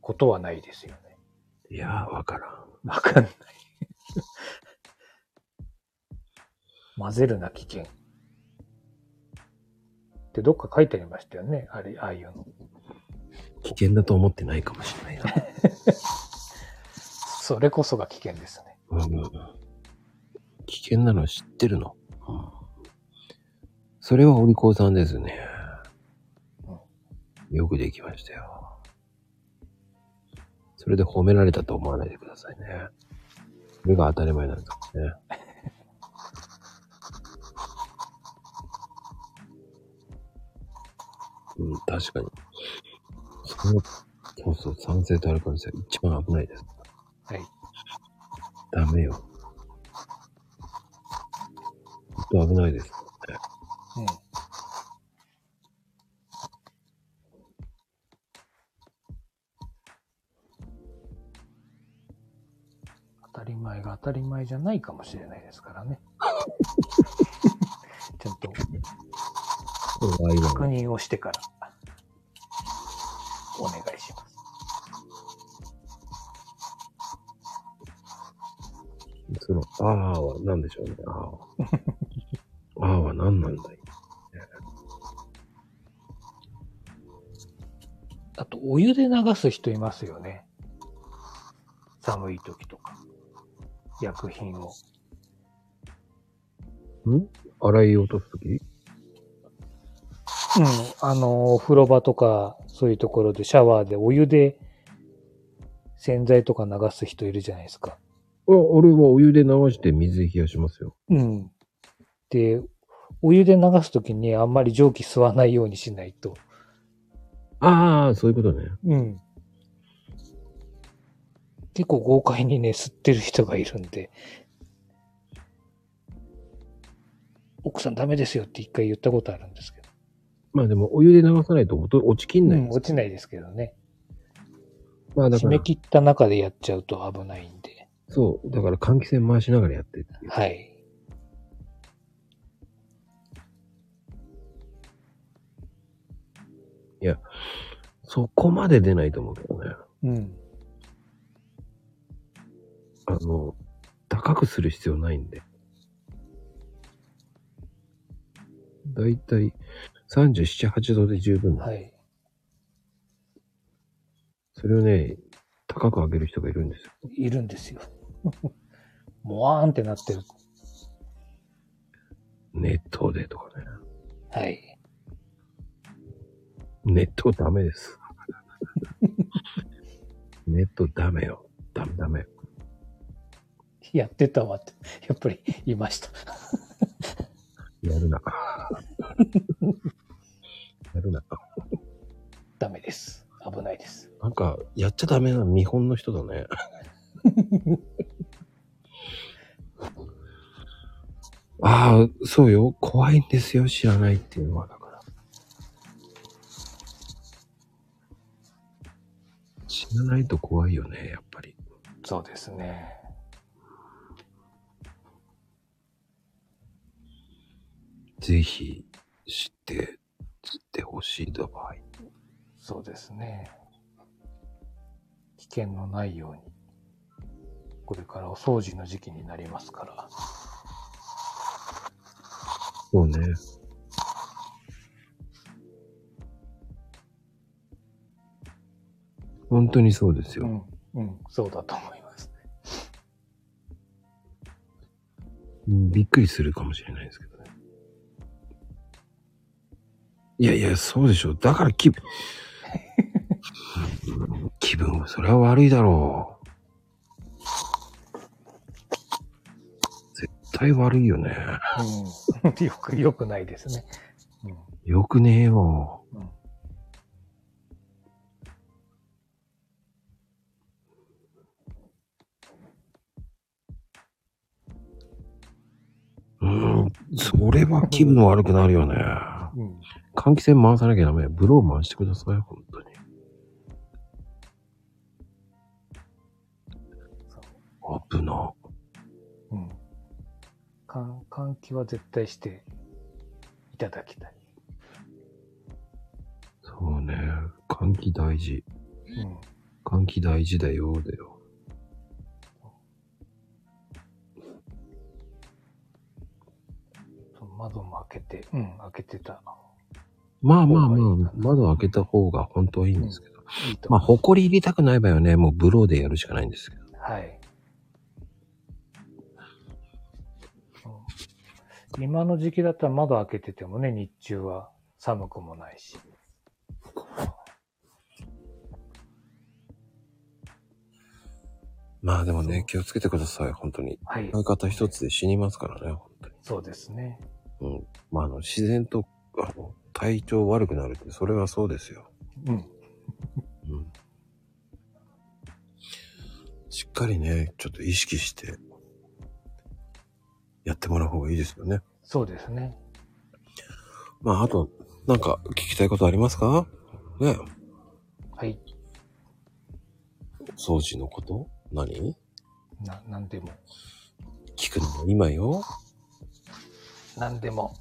ことはないですよね。いやー、わからん。わかんない。混ぜるな危険。ってどっか書いてありましたよね。あれ、ああいうの。危険だと思ってないかもしれないな。それこそが危険ですね。うん危険なの知ってるの？それはお利口さんですね。よくできましたよ。それで褒められたと思わないでくださいね。それが当たり前なんですね。うん、確かに。そうそう、酸性とアルカリ性一番危ないです。はい。ダメよ。ほんと危ないですよね。うん。当たり前が当たり前じゃないかもしれないですからね。ちゃんと確認をしてから、お願いします。その、あーは何でしょうね。あーは。あーは何なんだい？あと、お湯で流す人いますよね。寒い時とか。薬品を。ん？洗い落とすときうん。あの、お風呂場とか、そういうところでシャワーでお湯で洗剤とか流す人いるじゃないですか。あ、俺はお湯で流して水で冷やしますよ。うん。で、お湯で流すときにあんまり蒸気吸わないようにしないと。ああ、そういうことね。うん。結構豪快にね、吸ってる人がいるんで。奥さんダメですよって一回言ったことあるんですけど。まあでもお湯で流さないと落と落ちきんないうん。落ちないですけどね。まあだから、締め切った中でやっちゃうと危ないんで。そう。だから換気扇回しながらやってって。はい。そこまで出ないと思うけどね。うん。あの、高くする必要ないんで。だいたい37、8度で十分だ。はい。それをね、高く上げる人がいるんですよ。いるんですよ。もわーんってなってる。熱湯でとかね。はい。熱湯ダメです。熱湯ダメよ。ダメダメ。やってたわって、やっぱり言いました。やるな。やるな。ダメです。危ないです。なんか、やっちゃダメな見本の人だね。ああ、そうよ。怖いんですよ。知らないっていうのは、だから。知らないと怖いよね、やっぱり。そうですね。ぜひ、知って、知ってほしいと場合。そうですね。危険のないように。これからお掃除の時期になりますから。そうね。本当にそうですよ。うん、うん、そうだと思います。うんびっくりするかもしれないですけどいやいや、そうでしょ。だから気分、気分はそれは悪いだろう。絶対悪いよね。うん。よく、よくないですね。よくねえよ。うん。うん。うん、それは気分悪くなるよね。うん。換気扇回さなきゃダメ。ブロー回してください、本当に。危な。うん。換換気は絶対していただきたい。そうね。換気大事。うん。換気大事だよ、だよ。窓も開けて、うん、開けてた。まあまあまあ、窓開けた方が本当はいいんですけど。いいとまあ。埃入れたくない場合はね、もうブローでやるしかないんですけど。はい。今の時期だったら窓開けててもね、日中は寒くもないし。まあでもね、気をつけてください、本当に。はい。相方一つで死にますからね、本当に。そうですね。うん。まあ、あの、自然と、あの、体調悪くなるって、それはそうですよ。うん。うん。しっかりね、ちょっと意識して、やってもらう方がいいですよね。そうですね。まあ、あと、なんか聞きたいことありますか？ね。はい。掃除のこと？何？な、なんでも。聞くのも今よ。なんでも。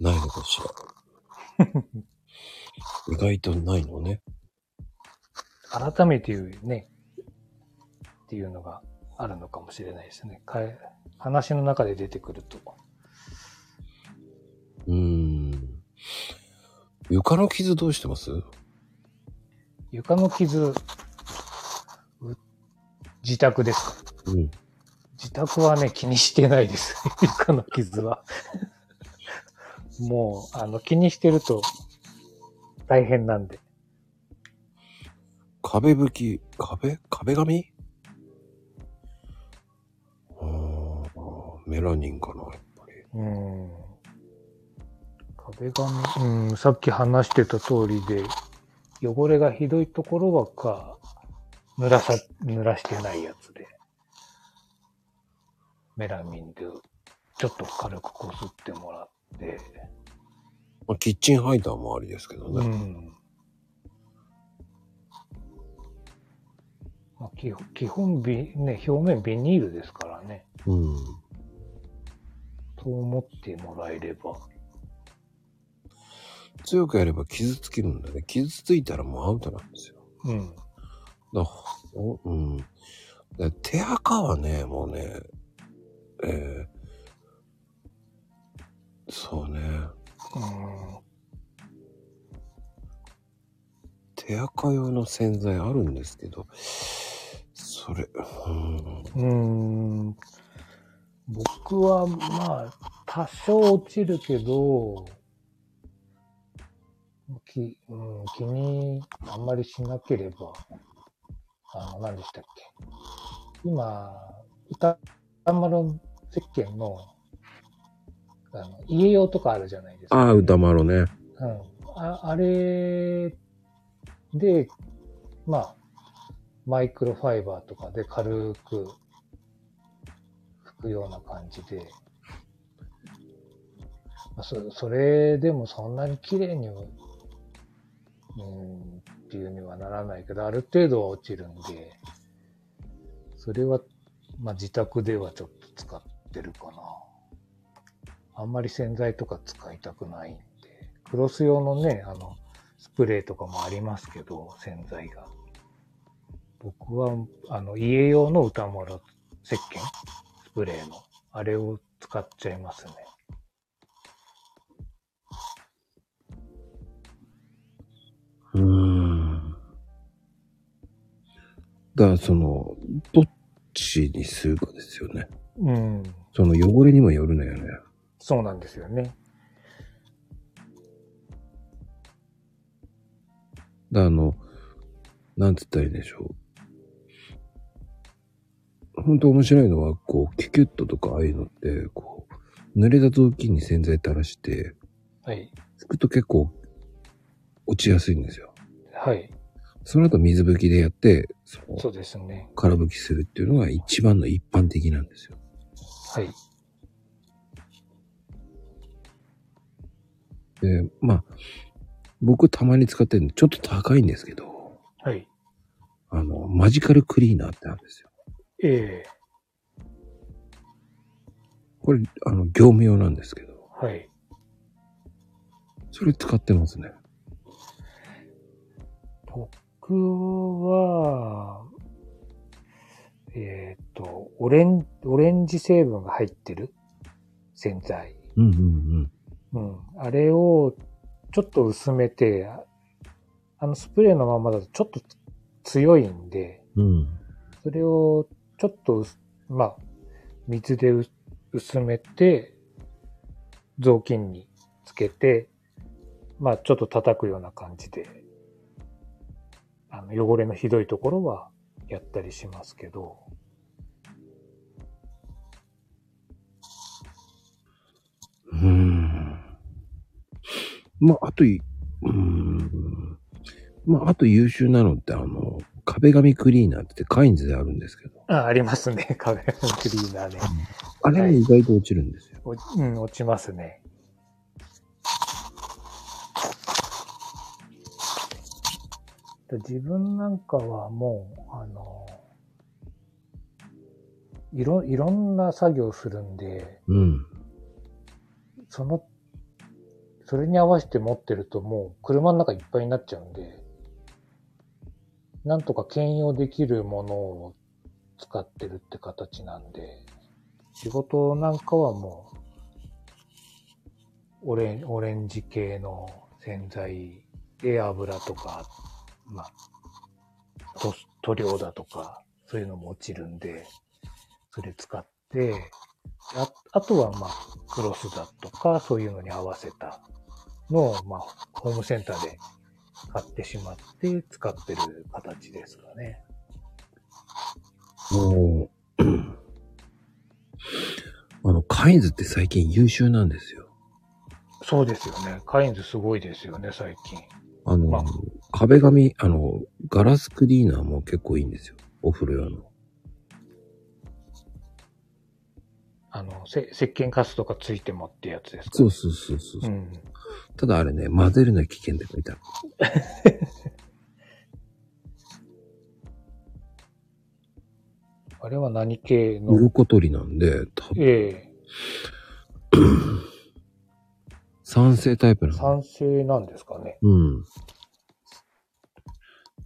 ないのかしら。意外とないのね。改めて言うね。っていうのがあるのかもしれないですね。かえ話の中で出てくると。うーん。床の傷どうしてます？床の傷、う自宅ですか？うん。自宅はね、気にしてないです。床の傷は。もう、あの、気にしてると大変なんで。壁拭き、壁？壁紙？あーメラニンかな、やっぱり。うん。壁紙、うん、さっき話してた通りで、汚れがひどいところはか、濡らさ、濡らしてないやつで、メラミンで、ちょっと軽くこすってもらって、まあ、キッチンハイターもありですけどうね。ん。まあ、基本、基本ビ、ね、表面ビニールですからね。うん。そう思ってもらえれば。強くやれば傷つけるんだね。傷ついたらもうアウトなんですよ。うん。だおうん。だ手垢はね、もうね、えー、そうね。うん。手垢用の洗剤あるんですけど、それ、うん。うん。僕は、まあ、多少落ちるけど、き、うん、気にあんまりしなければ、あの、何でしたっけ。今、歌丸石鹸のあの、家用とかあるじゃないですか。ああ、歌丸ね。うん。ああれで、まあ、マイクロファイバーとかで軽く拭くような感じで、まあ、そそれでもそんなに綺麗に、うん、っていうにはならないけど、ある程度は落ちるんで、それは、まあ自宅ではちょっと使ってるかな。あんまり洗剤とか使いたくないんで、クロス用のね、あの、スプレーとかもありますけど、洗剤が。僕は、あの、家用の歌丸石鹸？スプレーの、あれを使っちゃいますね。うーん。だからその、どっちにするかですよね。うん。その汚れにもよるのよね。そうなんですよね。あの、なんつったらいいんでしょう。本当面白いのは、こう、キュキュットとかああいうのって、こう、濡れた雑巾に洗剤垂らして、はい。拭くと結構落ちやすいんですよ。はい。その後水拭きでやって、そのそうですね。空拭きするっていうのが一番の一般的なんですよ。はい。で、まあ、僕たまに使ってるのちょっと高いんですけど、はい。あの、マジカルクリーナーってあるんですよ。ええこれ、あの、業務用なんですけど、はい。それ使ってますね。僕は、えっ、と、オレン、オレンジ成分が入ってる洗剤。うんうんうん。あれをちょっと薄めて、ああのスプレーのままだとちょっと強いんで、うん。うん。それをちょっと薄、まあ、水でう薄めて、雑巾につけて、まあ、ちょっと叩くような感じで、あの、汚れのひどいところはやったりしますけど、うーん。まあ、あとい、うーん。まあ、あと優秀なのって、あの、壁紙クリーナーってカインズであるんですけど、あ、ありますね。壁紙クリーナーね。あれも意外と落ちるんですよ。おうん、落ちますね。で自分なんかはもう、あの、いろ、いろんな作業するんで、うん。その、それに合わせて持ってるともう車の中いっぱいになっちゃうんで、なんとか兼用できるものを使ってるって形なんで、仕事なんかはもう、オレンオレンジ系の洗剤で油とか、まあ、塗料だとか、そういうのも落ちるんで、それ使って、ああとはまあ、クロスだとか、そういうのに合わせたのを、まあ、ホームセンターで買ってしまって使ってる形ですかね。もう、あの、カインズって最近優秀なんですよ。そうですよね。カインズすごいですよね、最近。あの、まあ壁紙、あの、ガラスクリーナーも結構いいんですよ。お風呂用の。あの、せ石鹸カスとかついてもってやつですか？そうそうそうそう。うん。ただあれね、混ぜるの危険って書いてある。あれは何系の？鱗取りなんで、多分ええ 酸性タイプなの。酸性なんですかね。うん。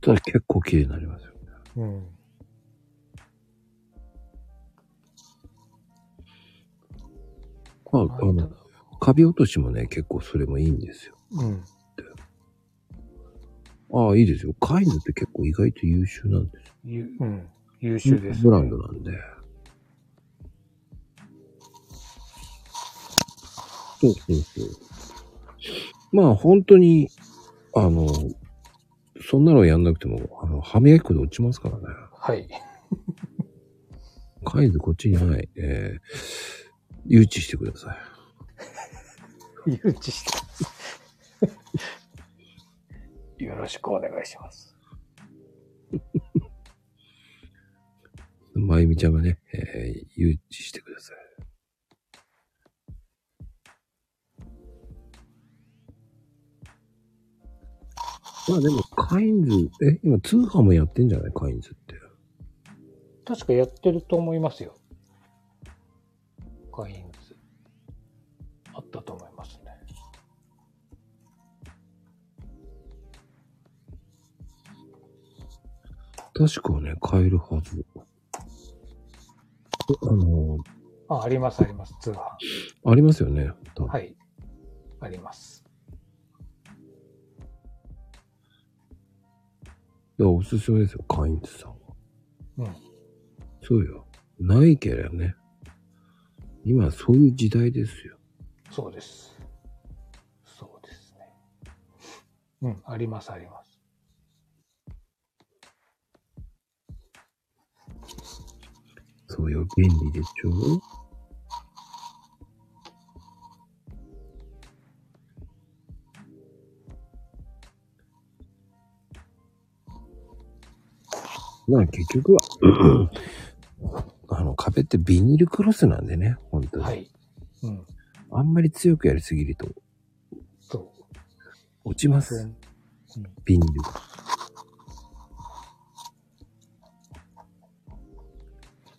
ただ結構綺麗になりますよ。うん。まあ、あの、カビ落としもね、結構それもいいんですよ。うん。ああ、いいですよ。カインズって結構意外と優秀なんですゆうん。優秀です、ブランドなんで。そうそうそう。まあ本当に、あの、そんなのやんなくても、あの、歯磨き粉で落ちますからね。はい。カインズこっちにない。えー、誘致してください。誘致して。よろしくお願いします。まゆみちゃんがね、えー、誘致してください。まあでも、カインズ、え、今通販もやってんじゃない？カインズって。確かやってると思いますよ。カインズ。あったと思います確かね、買えるはず。あの、あ、あります、あります。通販。ありますよね。多分はい。あります。いやおすすめですよ、カインズさんは。うん。そうよ。ないけりゃね。今そういう時代ですよ。そうです。そうですね。うん、あります、あります。そうよ、便利でしょまあ結局は、あの壁ってビニールクロスなんでね、本当に。はい。うん。あんまり強くやりすぎるとそう。落ちます。うんビニールが。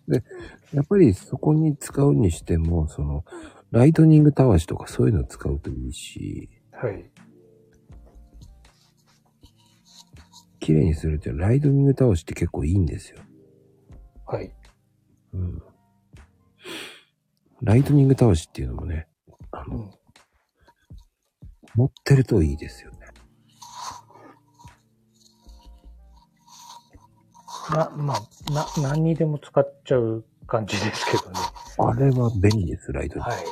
で、やっぱりそこに使うにしても、その、ライトニングたわしとかそういうのを使うといいし、はい。綺麗にするってライトニングたわしって結構いいんですよ。はい。うん。ライトニングたわしっていうのもね、あの、うん。持ってるといいですよな、まあ、な、何にでも使っちゃう感じですけどね。あれは便利です、ライトニング。はい。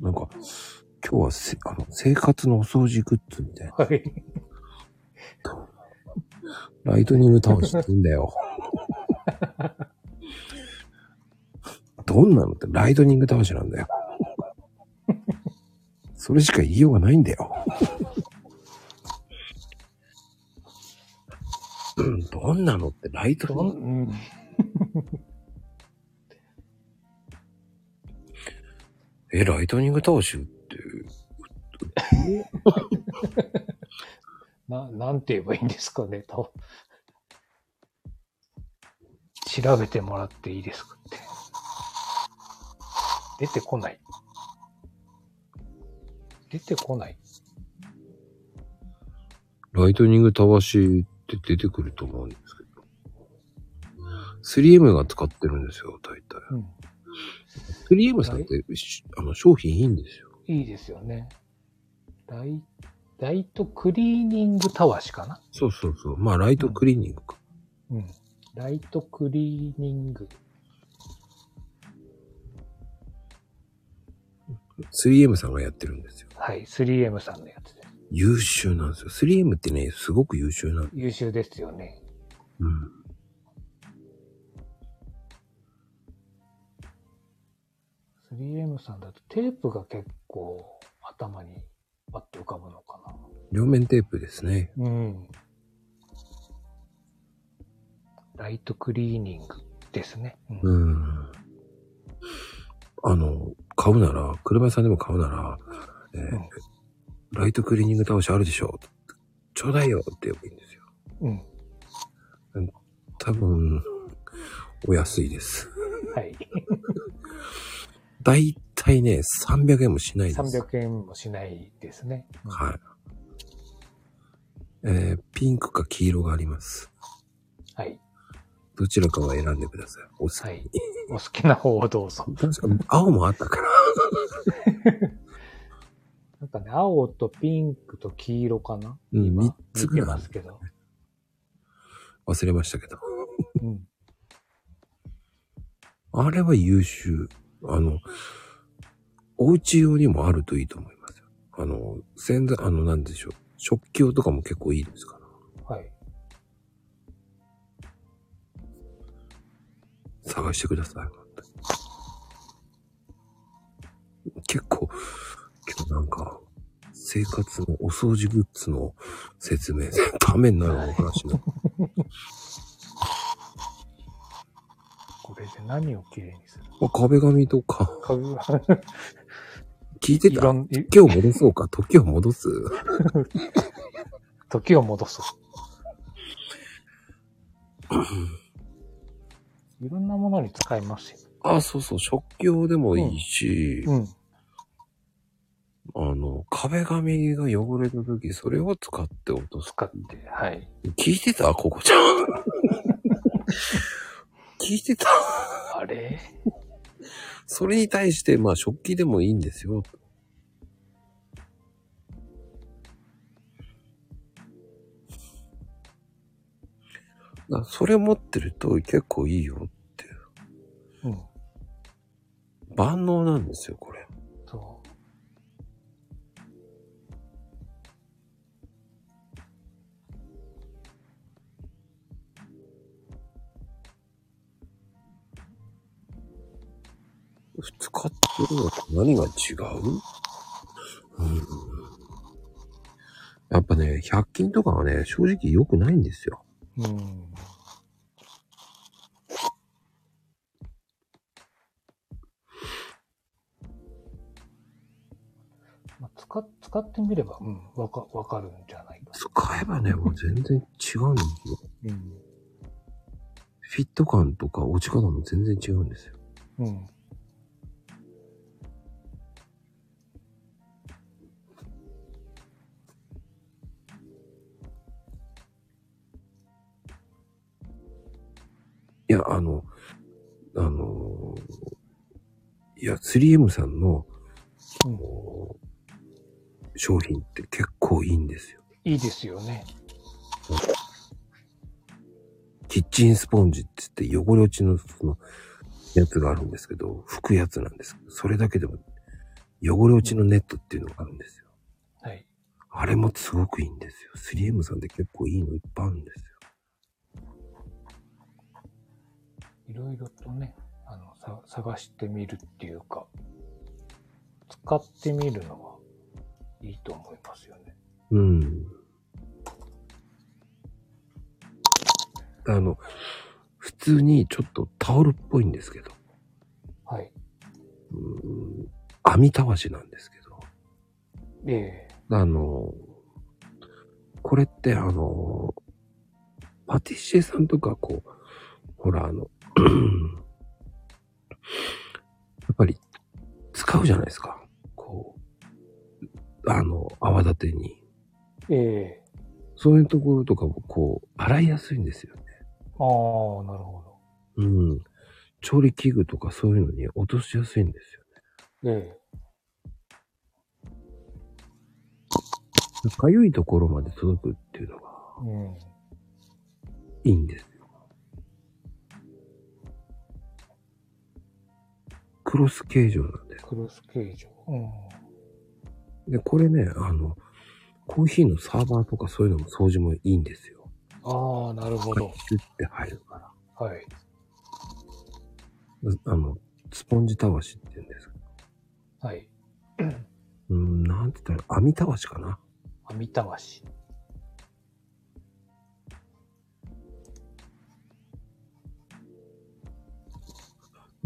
なんか、今日はせあの生活のお掃除グッズみたいな。はい。ライトニングタワシってんだよ。どんなのってライトニングタワシなんだよ。それしか言いようがないんだよ。どんなのってライトどニングん、うん。え、ライトニングタワシって、な、なんて言えばいいんですかね、た調べてもらっていいですかって。出てこない。出てこない。ライトニングタワシって出てくると思うんですけど。3M が使ってるんですよ、大体。うん。3M さんって、しあの商品いいんですよ。いいですよね。ライ、ライトクリーニングタワシかな？そうそうそう。まあ、ライトクリーニングか。うん。ライトクリーニング。3M さんがやってるんですよ。はい。3M さんのやつです。優秀なんですよ。3M ってね、すごく優秀なの。優秀ですよね。うん。3M さんだとテープが結構頭にパッと浮かぶのかな。両面テープですね。うん。ライトクリーニングですね。うんうん。あの、買うなら、車屋さんでも買うなら、えーうんライトクリーニング倒しあるでしょちょうだいよって言えばいいんですよ。うん。多分、お安いです。はい。だいたいね、300円もしないです。300円もしないですね。うんはい。えーピンクか黄色があります。はい。どちらかを選んでください。お好き。はい。お好きな方をどうぞ。確か青もあったから。なんかね、青とピンクと黄色かな？うん、今3つぐ見てらいますけど。忘れましたけど。うん。あれは優秀。あの、お家用にもあるといいと思いますよ。あの、洗剤、あの、なんでしょう。食器用とかも結構いいですから。はい。探してください。結構、なんか、生活のお掃除グッズの説明、ためになるお話の。これで何をきれいにする？まあ壁紙とか、家具聞いてた？いろん、い時を戻そうか、時を戻す？時を戻す。いろんなものに使えますよ。あ、そうそう、食器用でもいいし、うん。あの、壁紙が汚れた時、それを使って落とす。使って、はい。聞いてた？ココちゃん。聞いてた？あれ？それに対して、まあ、食器でもいいんですよ。だそれ持ってると結構いいよって。うん。万能なんですよ、これ。使ってるのと何が違う？うん。やっぱね、100均とかはね、正直良くないんですよ。う。うん。まあ、使っ、使ってみれば、うん、わか、わかるんじゃないか。使えばね、もう全然違うんですよ。うん。フィット感とか落ち方も全然違うんですよ。うん。いや、あの、あの、いや、3M さんの、うん商品って結構いいんですよ。いいですよね。キッチンスポンジって言って汚れ落ちのそのやつがあるんですけど、拭くやつなんですけど、それだけでも汚れ落ちのネットっていうのがあるんですよ。はい。あれもすごくいいんですよ。3M さんって結構いいのいっぱいあるんですよ。いろいろとね、あの、さ、探してみるっていうか、使ってみるのはいいと思いますよね。うん。あの、普通にちょっとタオルっぽいんですけど、はい。うん、網たわしなんですけど、ええあの、これってあの、パティシエさんとかこう、ほらあの、やっぱり使うじゃないですか。こう、あの、泡立てに。ええそういうところとかもこう、洗いやすいんですよね。ああ、なるほうん。調理器具とかそういうのに落としやすいんですよね。ど。えかゆいところまで届くっていうのがえうん。いいんですよ。クロス形状なんです。クロス形状。うん。で、これね、あの、コーヒーのサーバーとかそういうのも掃除もいいんですよ。ああ、なるほど。シュッて入るから。はい。あの、スポンジたわしって言うんですけはい。ど。うん、なんて言ったら、網たわしかな。網たわし。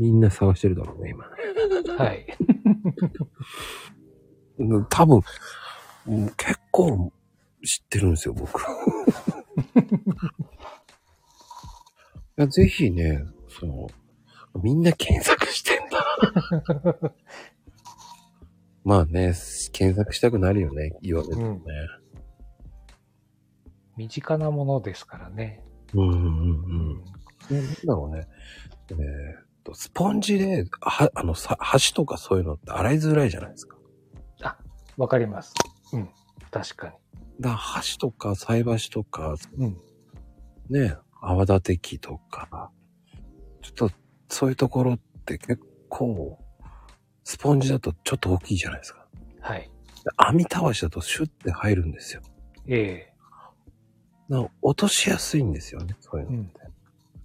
みんな探してるだろうね、今ね。はい。うん多分、うん結構知ってるんですよ、僕。ぜひね、その、みんな検索してんだ。まあね、検索したくなるよね、言われるとね。身近なものですからね。うん、うん、うん。なんだろうね。えースポンジで、は、あの、さ、箸とかそういうのって洗いづらいじゃないですか。わかります。うん。確かだから箸とか菜箸とか、に。うん。ね、泡立て器とか、ちょっとそういうところって結構、スポンジだとちょっと大きいじゃないですか。はい。で網たわしだとシュッて入るんですよ。ええだから落としやすいんですよね、そういうのって。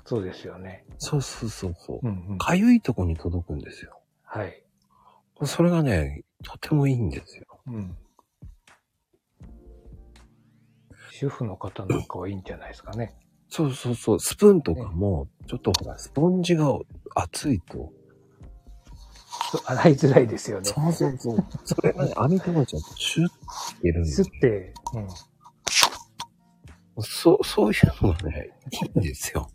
そうですよね。そうそうそうそう。うんうん。かゆいとこに届くんですよ。はい。それがね、とてもいいんですよ。うん。主婦の方なんかはいいんじゃないですかね。そうそうそう。スプーンとかも、ちょっとほら、スポンジが熱いと。そう洗いづらいですよね。そうそうそう。それがね、網たわしだとシュッていけるんですよすって、そう、そういうのがね、いいんですよ。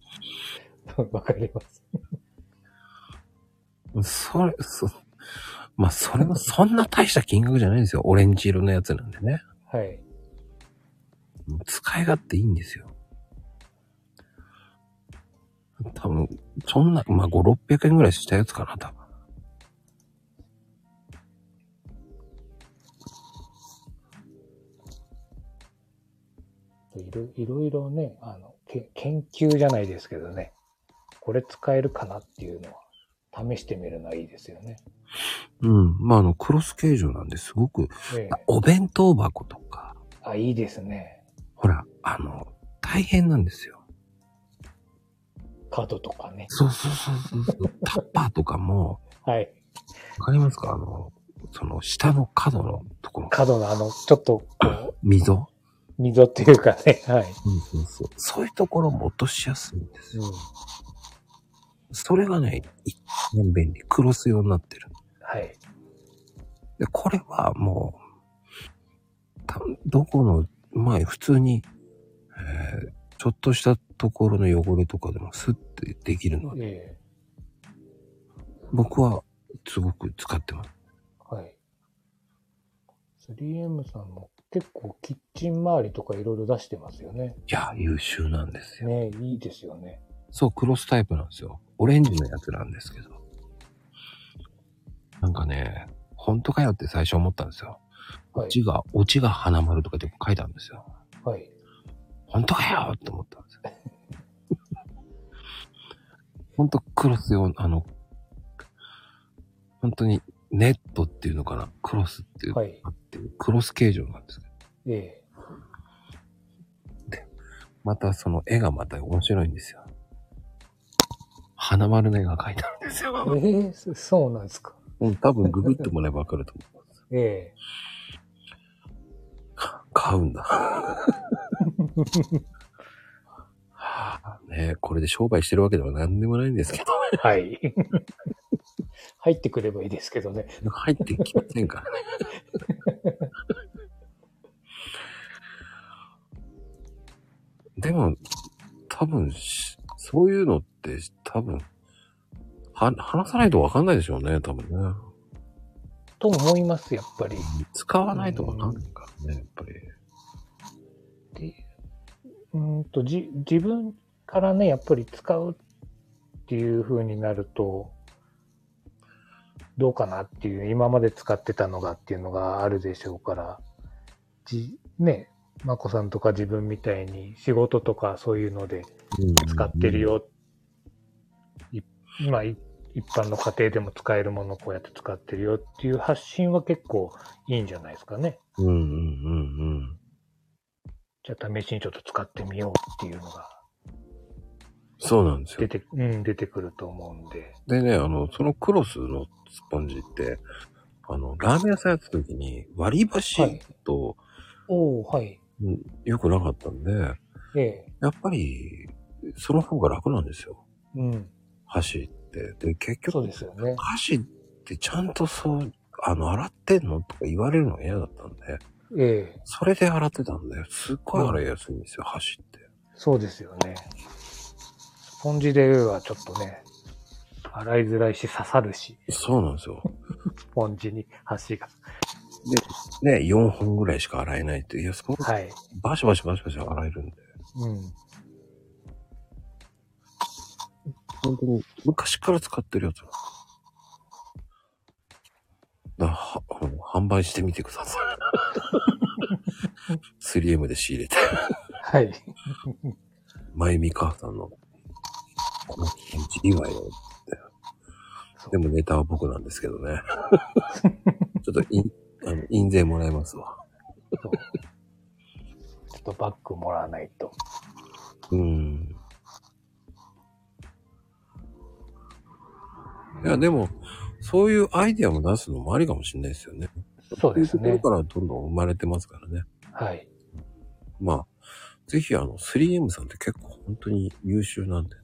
うん。わかります。それ、そ、まあ、それもそんな大した金額じゃないんですよ。オレンジ色のやつなんでね。はい。使い勝手いいんですよ。多分、そんな、まあ、5、600円ぐらいしたやつかな、多分。いろいろいろね、あの、け研究じゃないですけどね、これ使えるかなっていうのは、試してみるのはいいですよね。うん。まあ、あの、クロス形状なんですごく、ええお弁当箱とか、あ、いいですね。ほら、あの、大変なんですよ。角とかね。そうそうそうそう。タッパーとかも、はい。わかりますか？あの、その、下の角のところ、角のあの、ちょっと、こう、溝？溝っていうかね、はい。うん、そうそう。そういうところも落としやすいんですよ。うん。それがね、一番便利。クロス用になってる。はい。で、これはもう、たどこの、まあ普通に、えーちょっとしたところの汚れとかでもスッてできるので、え僕はすごく使ってます。えはい。3M さんも結構キッチン周りとかいろいろ出してますよね。いや、優秀なんですよ。ねいいですよね。そう、クロスタイプなんですよ。オレンジのやつなんですけど。なんかね、本当かよって最初思ったんですよ。はい。オチが、オチが花丸とかって書いてあるんですよ。はい。本当かよって思ったんですよ。本当クロス用、あの、本当にネットっていうのかな？クロスっていう、はい。っていうクロス形状なんですけど。えまたその絵がまた面白いんですよ。花丸の絵が描いてあるんですえよ。ええそそうなんですか。うん、多分ググってもらえばわかると思う。ええか買うんだ。はあ、ねこれで商売してるわけでは何でもないんですけど、はい。入ってくればいいですけどね。入ってきませんからね。でも、多分し、そういうのって多分、は、話さないとわかんないでしょうね、多分ね。と思います、やっぱり。使わないとわかんないからね、やっぱり。でうーんとじ自分からね、やっぱり使うっていう風になると、どうかなっていう、今まで使ってたのがっていうのがあるでしょうから、じね、まこさんとか自分みたいに仕事とかそういうので使ってるよ。い今、い一般の家庭でも使えるものをこうやって使ってるよっていう発信は結構いいんじゃないですかね。うんうんうんうん。じゃあ試しにちょっと使ってみようっていうのがそうなんですよ出。て、うん、出てくると思うんで。でね、あの、そのクロスのスポンジって、あの、ラーメン屋さんやった時に割り箸と、おおはい。うんよくなかったんで、ええ。やっぱり、その方が楽なんですよ。うん。箸って。で、結そう局、ですよね。箸ってちゃんとそう、あの、洗ってんのとか言われるのが嫌だったんで、ええ。それで洗ってたんで、すっごい洗いやすいんですよ、箸って。そうですよね。スポンジではちょっとね、洗いづらいし刺さるし、そうなんですよ。スポンジに端が。ね、4本ぐらいしか洗えないって。いや、そこ、はい。バシバシバシバシ洗えるんで。うん。本当に昔から使ってるやつなんだ。だは、あの販売してみてください。3M で仕入れて。はい。まゆみ母さんの、この気持ちいいわよって。でもネタは僕なんですけどね。ちょっと印、あの、印税もらえますわ。そうちょっとバッグもらわないと。うん。いや、でも、そういうアイディアも出すのもありかもしれないですよね。そうですねそういうところからどんどん生まれてますからね。はい。まあ、ぜひあの、3M さんって結構本当に優秀なんで。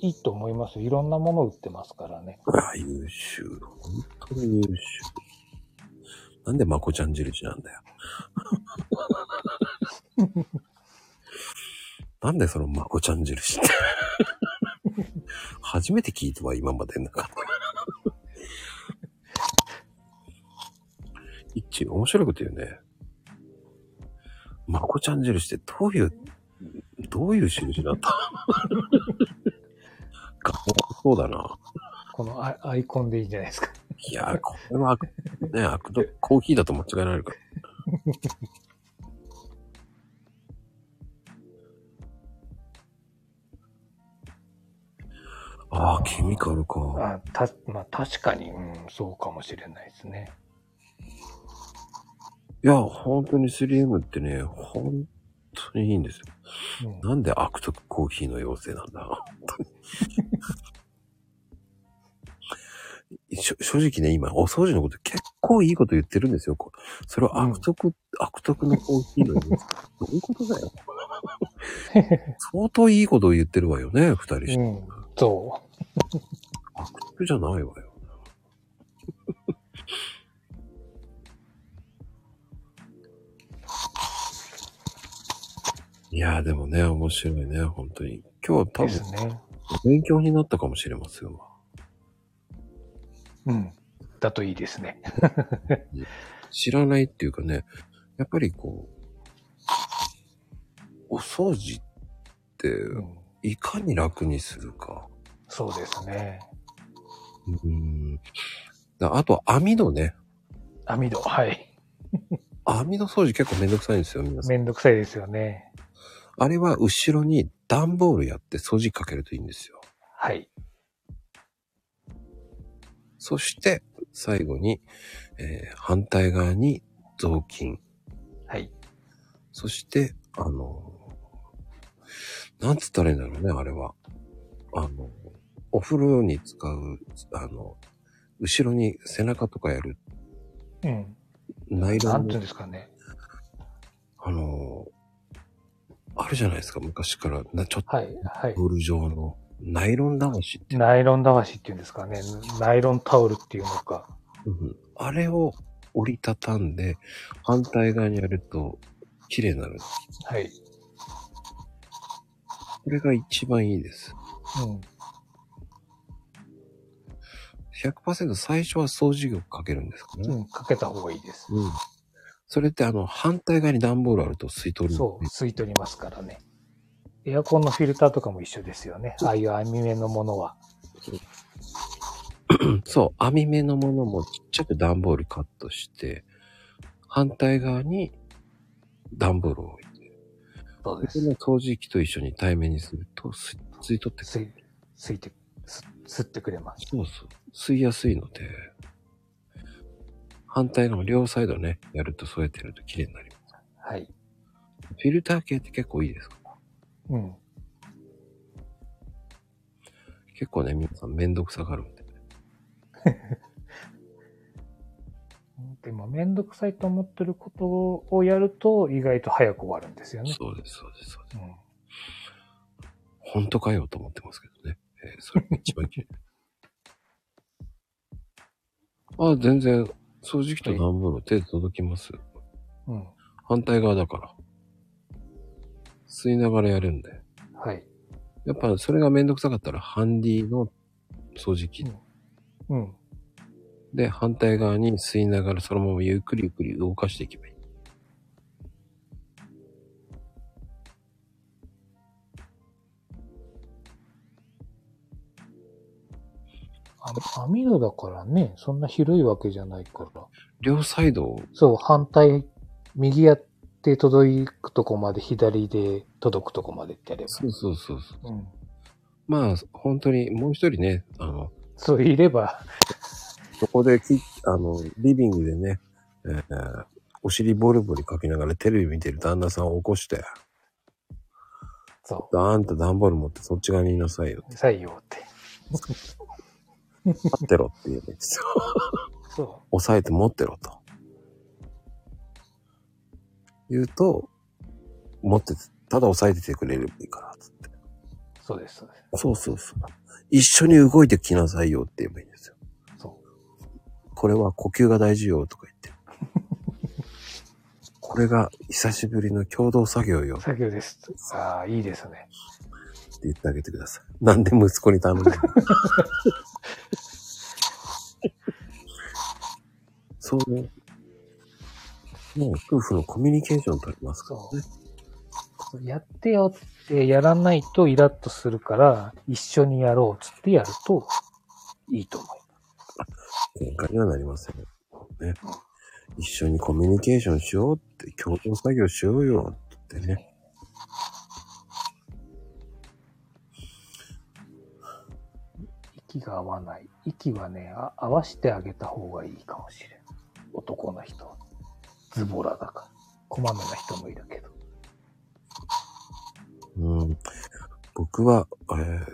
いいと思います。いろんなもの売ってますからね。ああ、優秀。本当に優秀。なんでまこちゃん印なんだよ。なんでそのまこちゃん印って。初めて聞いたわ、今までなんか。一致面白いこと言うね。まこちゃん印ってどういう、どういう印だったかそうだな。このアアイコンでいいんじゃないですか。いやー、これは、ね、アクド、コーヒーだと間違えられるから。ああ、ケミカルか。あた、まあ確かに、うん、そうかもしれないですね。いや、本当に 3M ってね、本当にいいんですよ。うん、なんで悪徳コーヒーの妖精なんだ？本当にしょ正直ね、今、お掃除のこと結構いいこと言ってるんですよ。こそれを悪徳、悪徳のコーヒーの妖精。どういうことだよ？相当いいことを言ってるわよね、二人して。うん、そ悪徳じゃないわよ。いやーでもね、面白いね、本当に。今日はう。多分ね。勉強になったかもしれませんわ。うん。だといいですね。知らないっていうかね、やっぱりこう、お掃除ってうん、いかに楽にするか。そうですね。うん。だあと網戸ね。網戸、はい。網戸掃除結構めんどくさいんですよ、皆さん。めんどくさいですよね。あれは後ろに段ボールやって掃除機かけるといいんですよ。はい。そして、最後に、えー反対側に雑巾。はい。そして、あの、なんつったらいいんだろうね、あれは。あの、お風呂に使う、あの、後ろに背中とかやるうん。ナイロンのなんていうん、ですかね。あの、あるじゃないですか、昔から。なちょっとはい。はい。ボール状のナイロン流しってナイロンだわしっていうんですかね。ナイロンタオルっていうのか。うんあれを折りたたんで、反対側にやると綺麗になる。はい。これが一番いいです。うん。100%最初は掃除機をかけるんですかね。うん。かけた方がいいです。うん。それってあの、反対側に段ボールあると吸い取るんそう。吸い取りますからね。エアコンのフィルターとかも一緒ですよね。ああいう網目のものは。そう、網目のものもちっちゃく段ボールカットして、反対側に段ボールを置いて、そうで。ですの掃除機と一緒に対面にすると吸い吸い取ってく吸い、吸いて、吸吸ってくれます。そうそう。吸いやすいので、反対の両サイドね、やるとそうやってやると綺麗になります。はい。フィルター系って結構いいですか？うん。結構ね、皆さんめんどくさがるんで。でも、めんどくさいと思ってることをやると、意外と早く終わるんですよね。そうです、そうです、そうです。うん。本当かよと思ってますけどね。えーそれが一番綺麗。あ、全然、掃除機と段ボール手届きます。うん。反対側だから。吸いながらやるんで。はい。やっぱそれがめんどくさかったら、ハンディの掃除機うん。で、反対側に吸いながらそのままゆっくりゆっくり動かしていけばいい。網戸だからね、そんな広いわけじゃないから。両サイド？を、そう、反対、右やって届くとこまで、左で届くとこまでってやれば。そうそうそうそう。うん。まあ、本当にもう一人ね、あの、そういれば、そこでき、あの、リビングでね、えーお尻ボリボリかきながらテレビ見てる旦那さんを起こして、そあんた段ボール持ってそっち側にいなさいよ。う、採用って。立ってろって言うんですよ。そ押さえて持ってろと。言うと、持ってて、ただ押さえててくれればいいから、つって。う、そうです、そうです。そうそうそう。一緒に動いてきなさいよって言えばいいんですよ。そう。これは呼吸が大事よとか言って。これが久しぶりの共同作業よって作業です。ああ、いいですね。言ってあげてください。なんで息子に頼むの？そうね。もう夫婦のコミュニケーション取りますからね。やってよってやらないとイラッとするから、一緒にやろうっつってやるといいと思いま喧嘩にはなりません。ね。一緒にコミュニケーションしようって、共同作業しようよってね。息が合わない。息はね、あ合わしてあげた方がいいかもしれん。男の人は。ズボラだから。こまめな人もいるけど。うん。僕は、えー、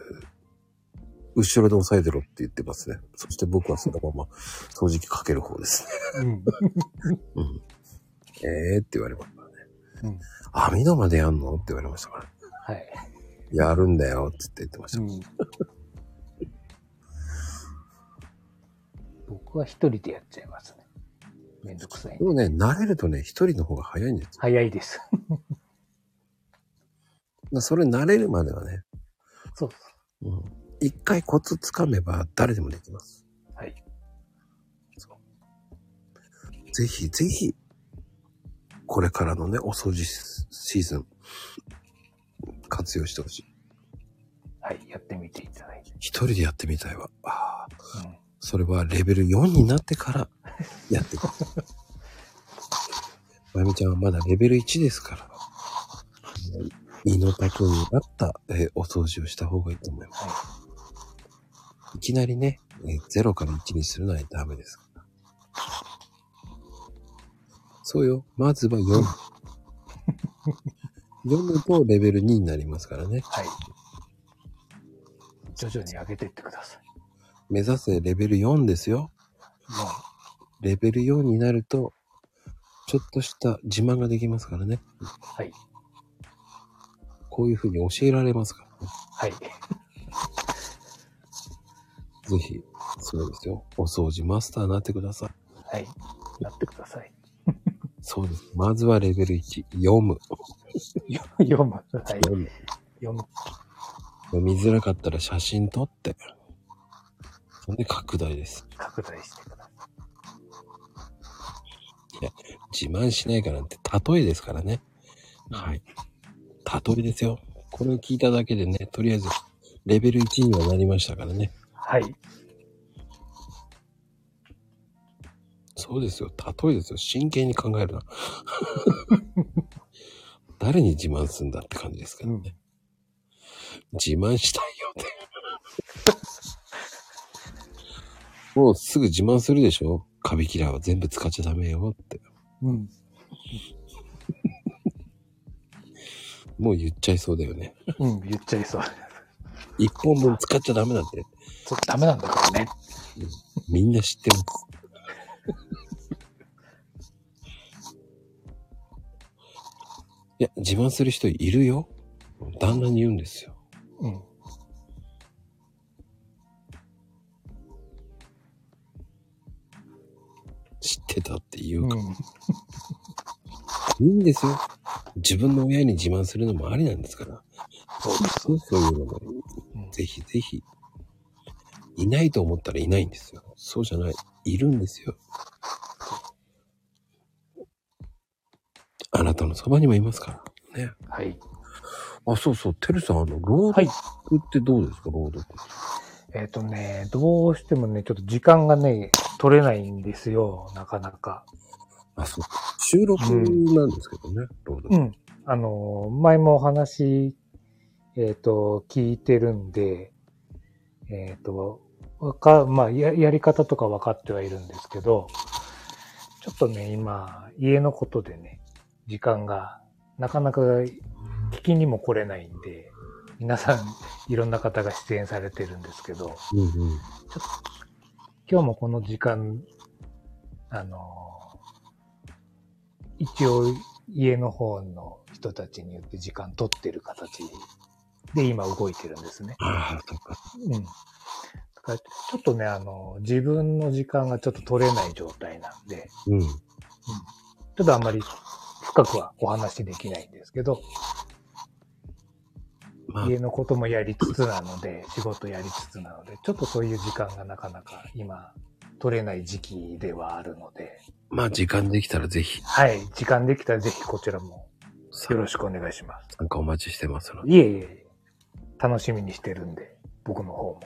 後ろで押さえてろって言ってますね。そして僕はそのまま掃除機かける方ですね。うん。うん。えーって言われましたね。うん。網戸までやんの？って言われましたから。はい。やるんだよって言ってました。うん。僕は一人でやっちゃいますね。めんどくさいで。もね、慣れるとね、一人の方が早いんですよ。早いです。それ慣れるまではね、そうそうん。一回コツつかめば誰でもできます。う。はい。ぜひぜひ、これからのね、お掃除シーズン、活用してほしい。はい。やってみていただいて。一人でやってみたいわ。ああ、うん。それはレベル4になってからやっていく。まゆみちゃんはまだレベル1ですから、胃の丈に合った、えーお掃除をした方がいいと思います。はいきなりね、えー0から1にするのはダメですから。そうよ。まずは4。読むとレベル2になりますからね。い。はい。徐々に上げていってください。目指せレベル4ですよ。もレベル4になると、ちょっとした自慢ができますからね。う、はい。こういう風に教えられますからね。はい。ぜひ、そうですよ。お掃除マスターになってください。はい。なってください。そうです。まずはレベル1、読む。よ 読む。はい。読む。読む。読みづらかったら写真撮って。そんで拡大です。拡大してくださ自慢しないからって例えですからね。い。はい。例えですよ。これを聞いただけでね、とりあえず、レベル1にはなりましたからね。はい。そうですよ。例えですよ。真剣に考えるな。誰に自慢するんだって感じですからね。自慢したいよって。もうすぐ自慢するでしょ？カビキラーは全部使っちゃダメよって。うん。もう言っちゃいそうだよね。うん、言っちゃいそう。一本分使っちゃダメなんて。そう、ダメなんだからね。みんな知ってます。いや、自慢する人いるよ。旦那に言うんですよ。うん。知ってたって言うか。うん。いいんですよ。自分の親に自慢するのもありなんですから。そうです。そういうのも、うんぜひぜひ。いないと思ったらいないんですよ。そうじゃない。いるんですよ。あなたのそばにもいますから。ね。はい。あ、そうそう。てるさん、あの、朗はい。読ってどうですか？朗読。えっ、とね、どうしてもね、ちょっと時間がね、取れないんですよ、なかなか。あ、そう。収録なんですけどね、ロード。うん。あの、前もお話、えっ、と、聞いてるんで、えっ、と、わか、まあや、やり方とか分かってはいるんですけど、ちょっとね、今、家のことでね、時間が、なかなか聞きにも来れないんで、皆さん、いろんな方が出演されてるんですけど、うんうん。今日もこの時間、あの、一応家の方の人たちによって時間取ってる形で今動いてるんですね。ああ、そっか。うん。だからちょっとね、あの、自分の時間がちょっと取れない状態なんで、うん。ちょっとあんまり深くはお話しできないんですけど、まあ、家のこともやりつつなので、仕事やりつつなので、ちょっとそういう時間がなかなか今取れない時期ではあるので、まあ、時間できたらぜひ、はい、時間できたらぜひこちらもよろしくお願いします。参加お待ちしてますので。いえいえ、楽しみにしてるんで、僕の方も。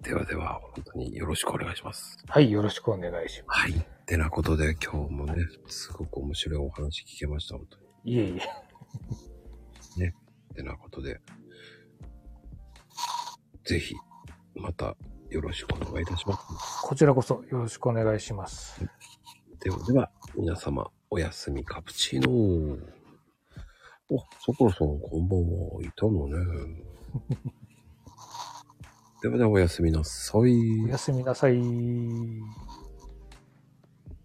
ではでは、本当によろしくお願いします。はい、よろしくお願いしまはい。てなことで、今日もね、すごく面白いお話聞けました、本当に。す。いえいえ。てなことで、ぜひ、またよろしくお願いいたします。こちらこそよろしくお願いします。ではでは、皆様、おやすみカプチーノお、さくらさん、こんばんは。いたのね。ではでは、おやすみなさい。おやすみなさい。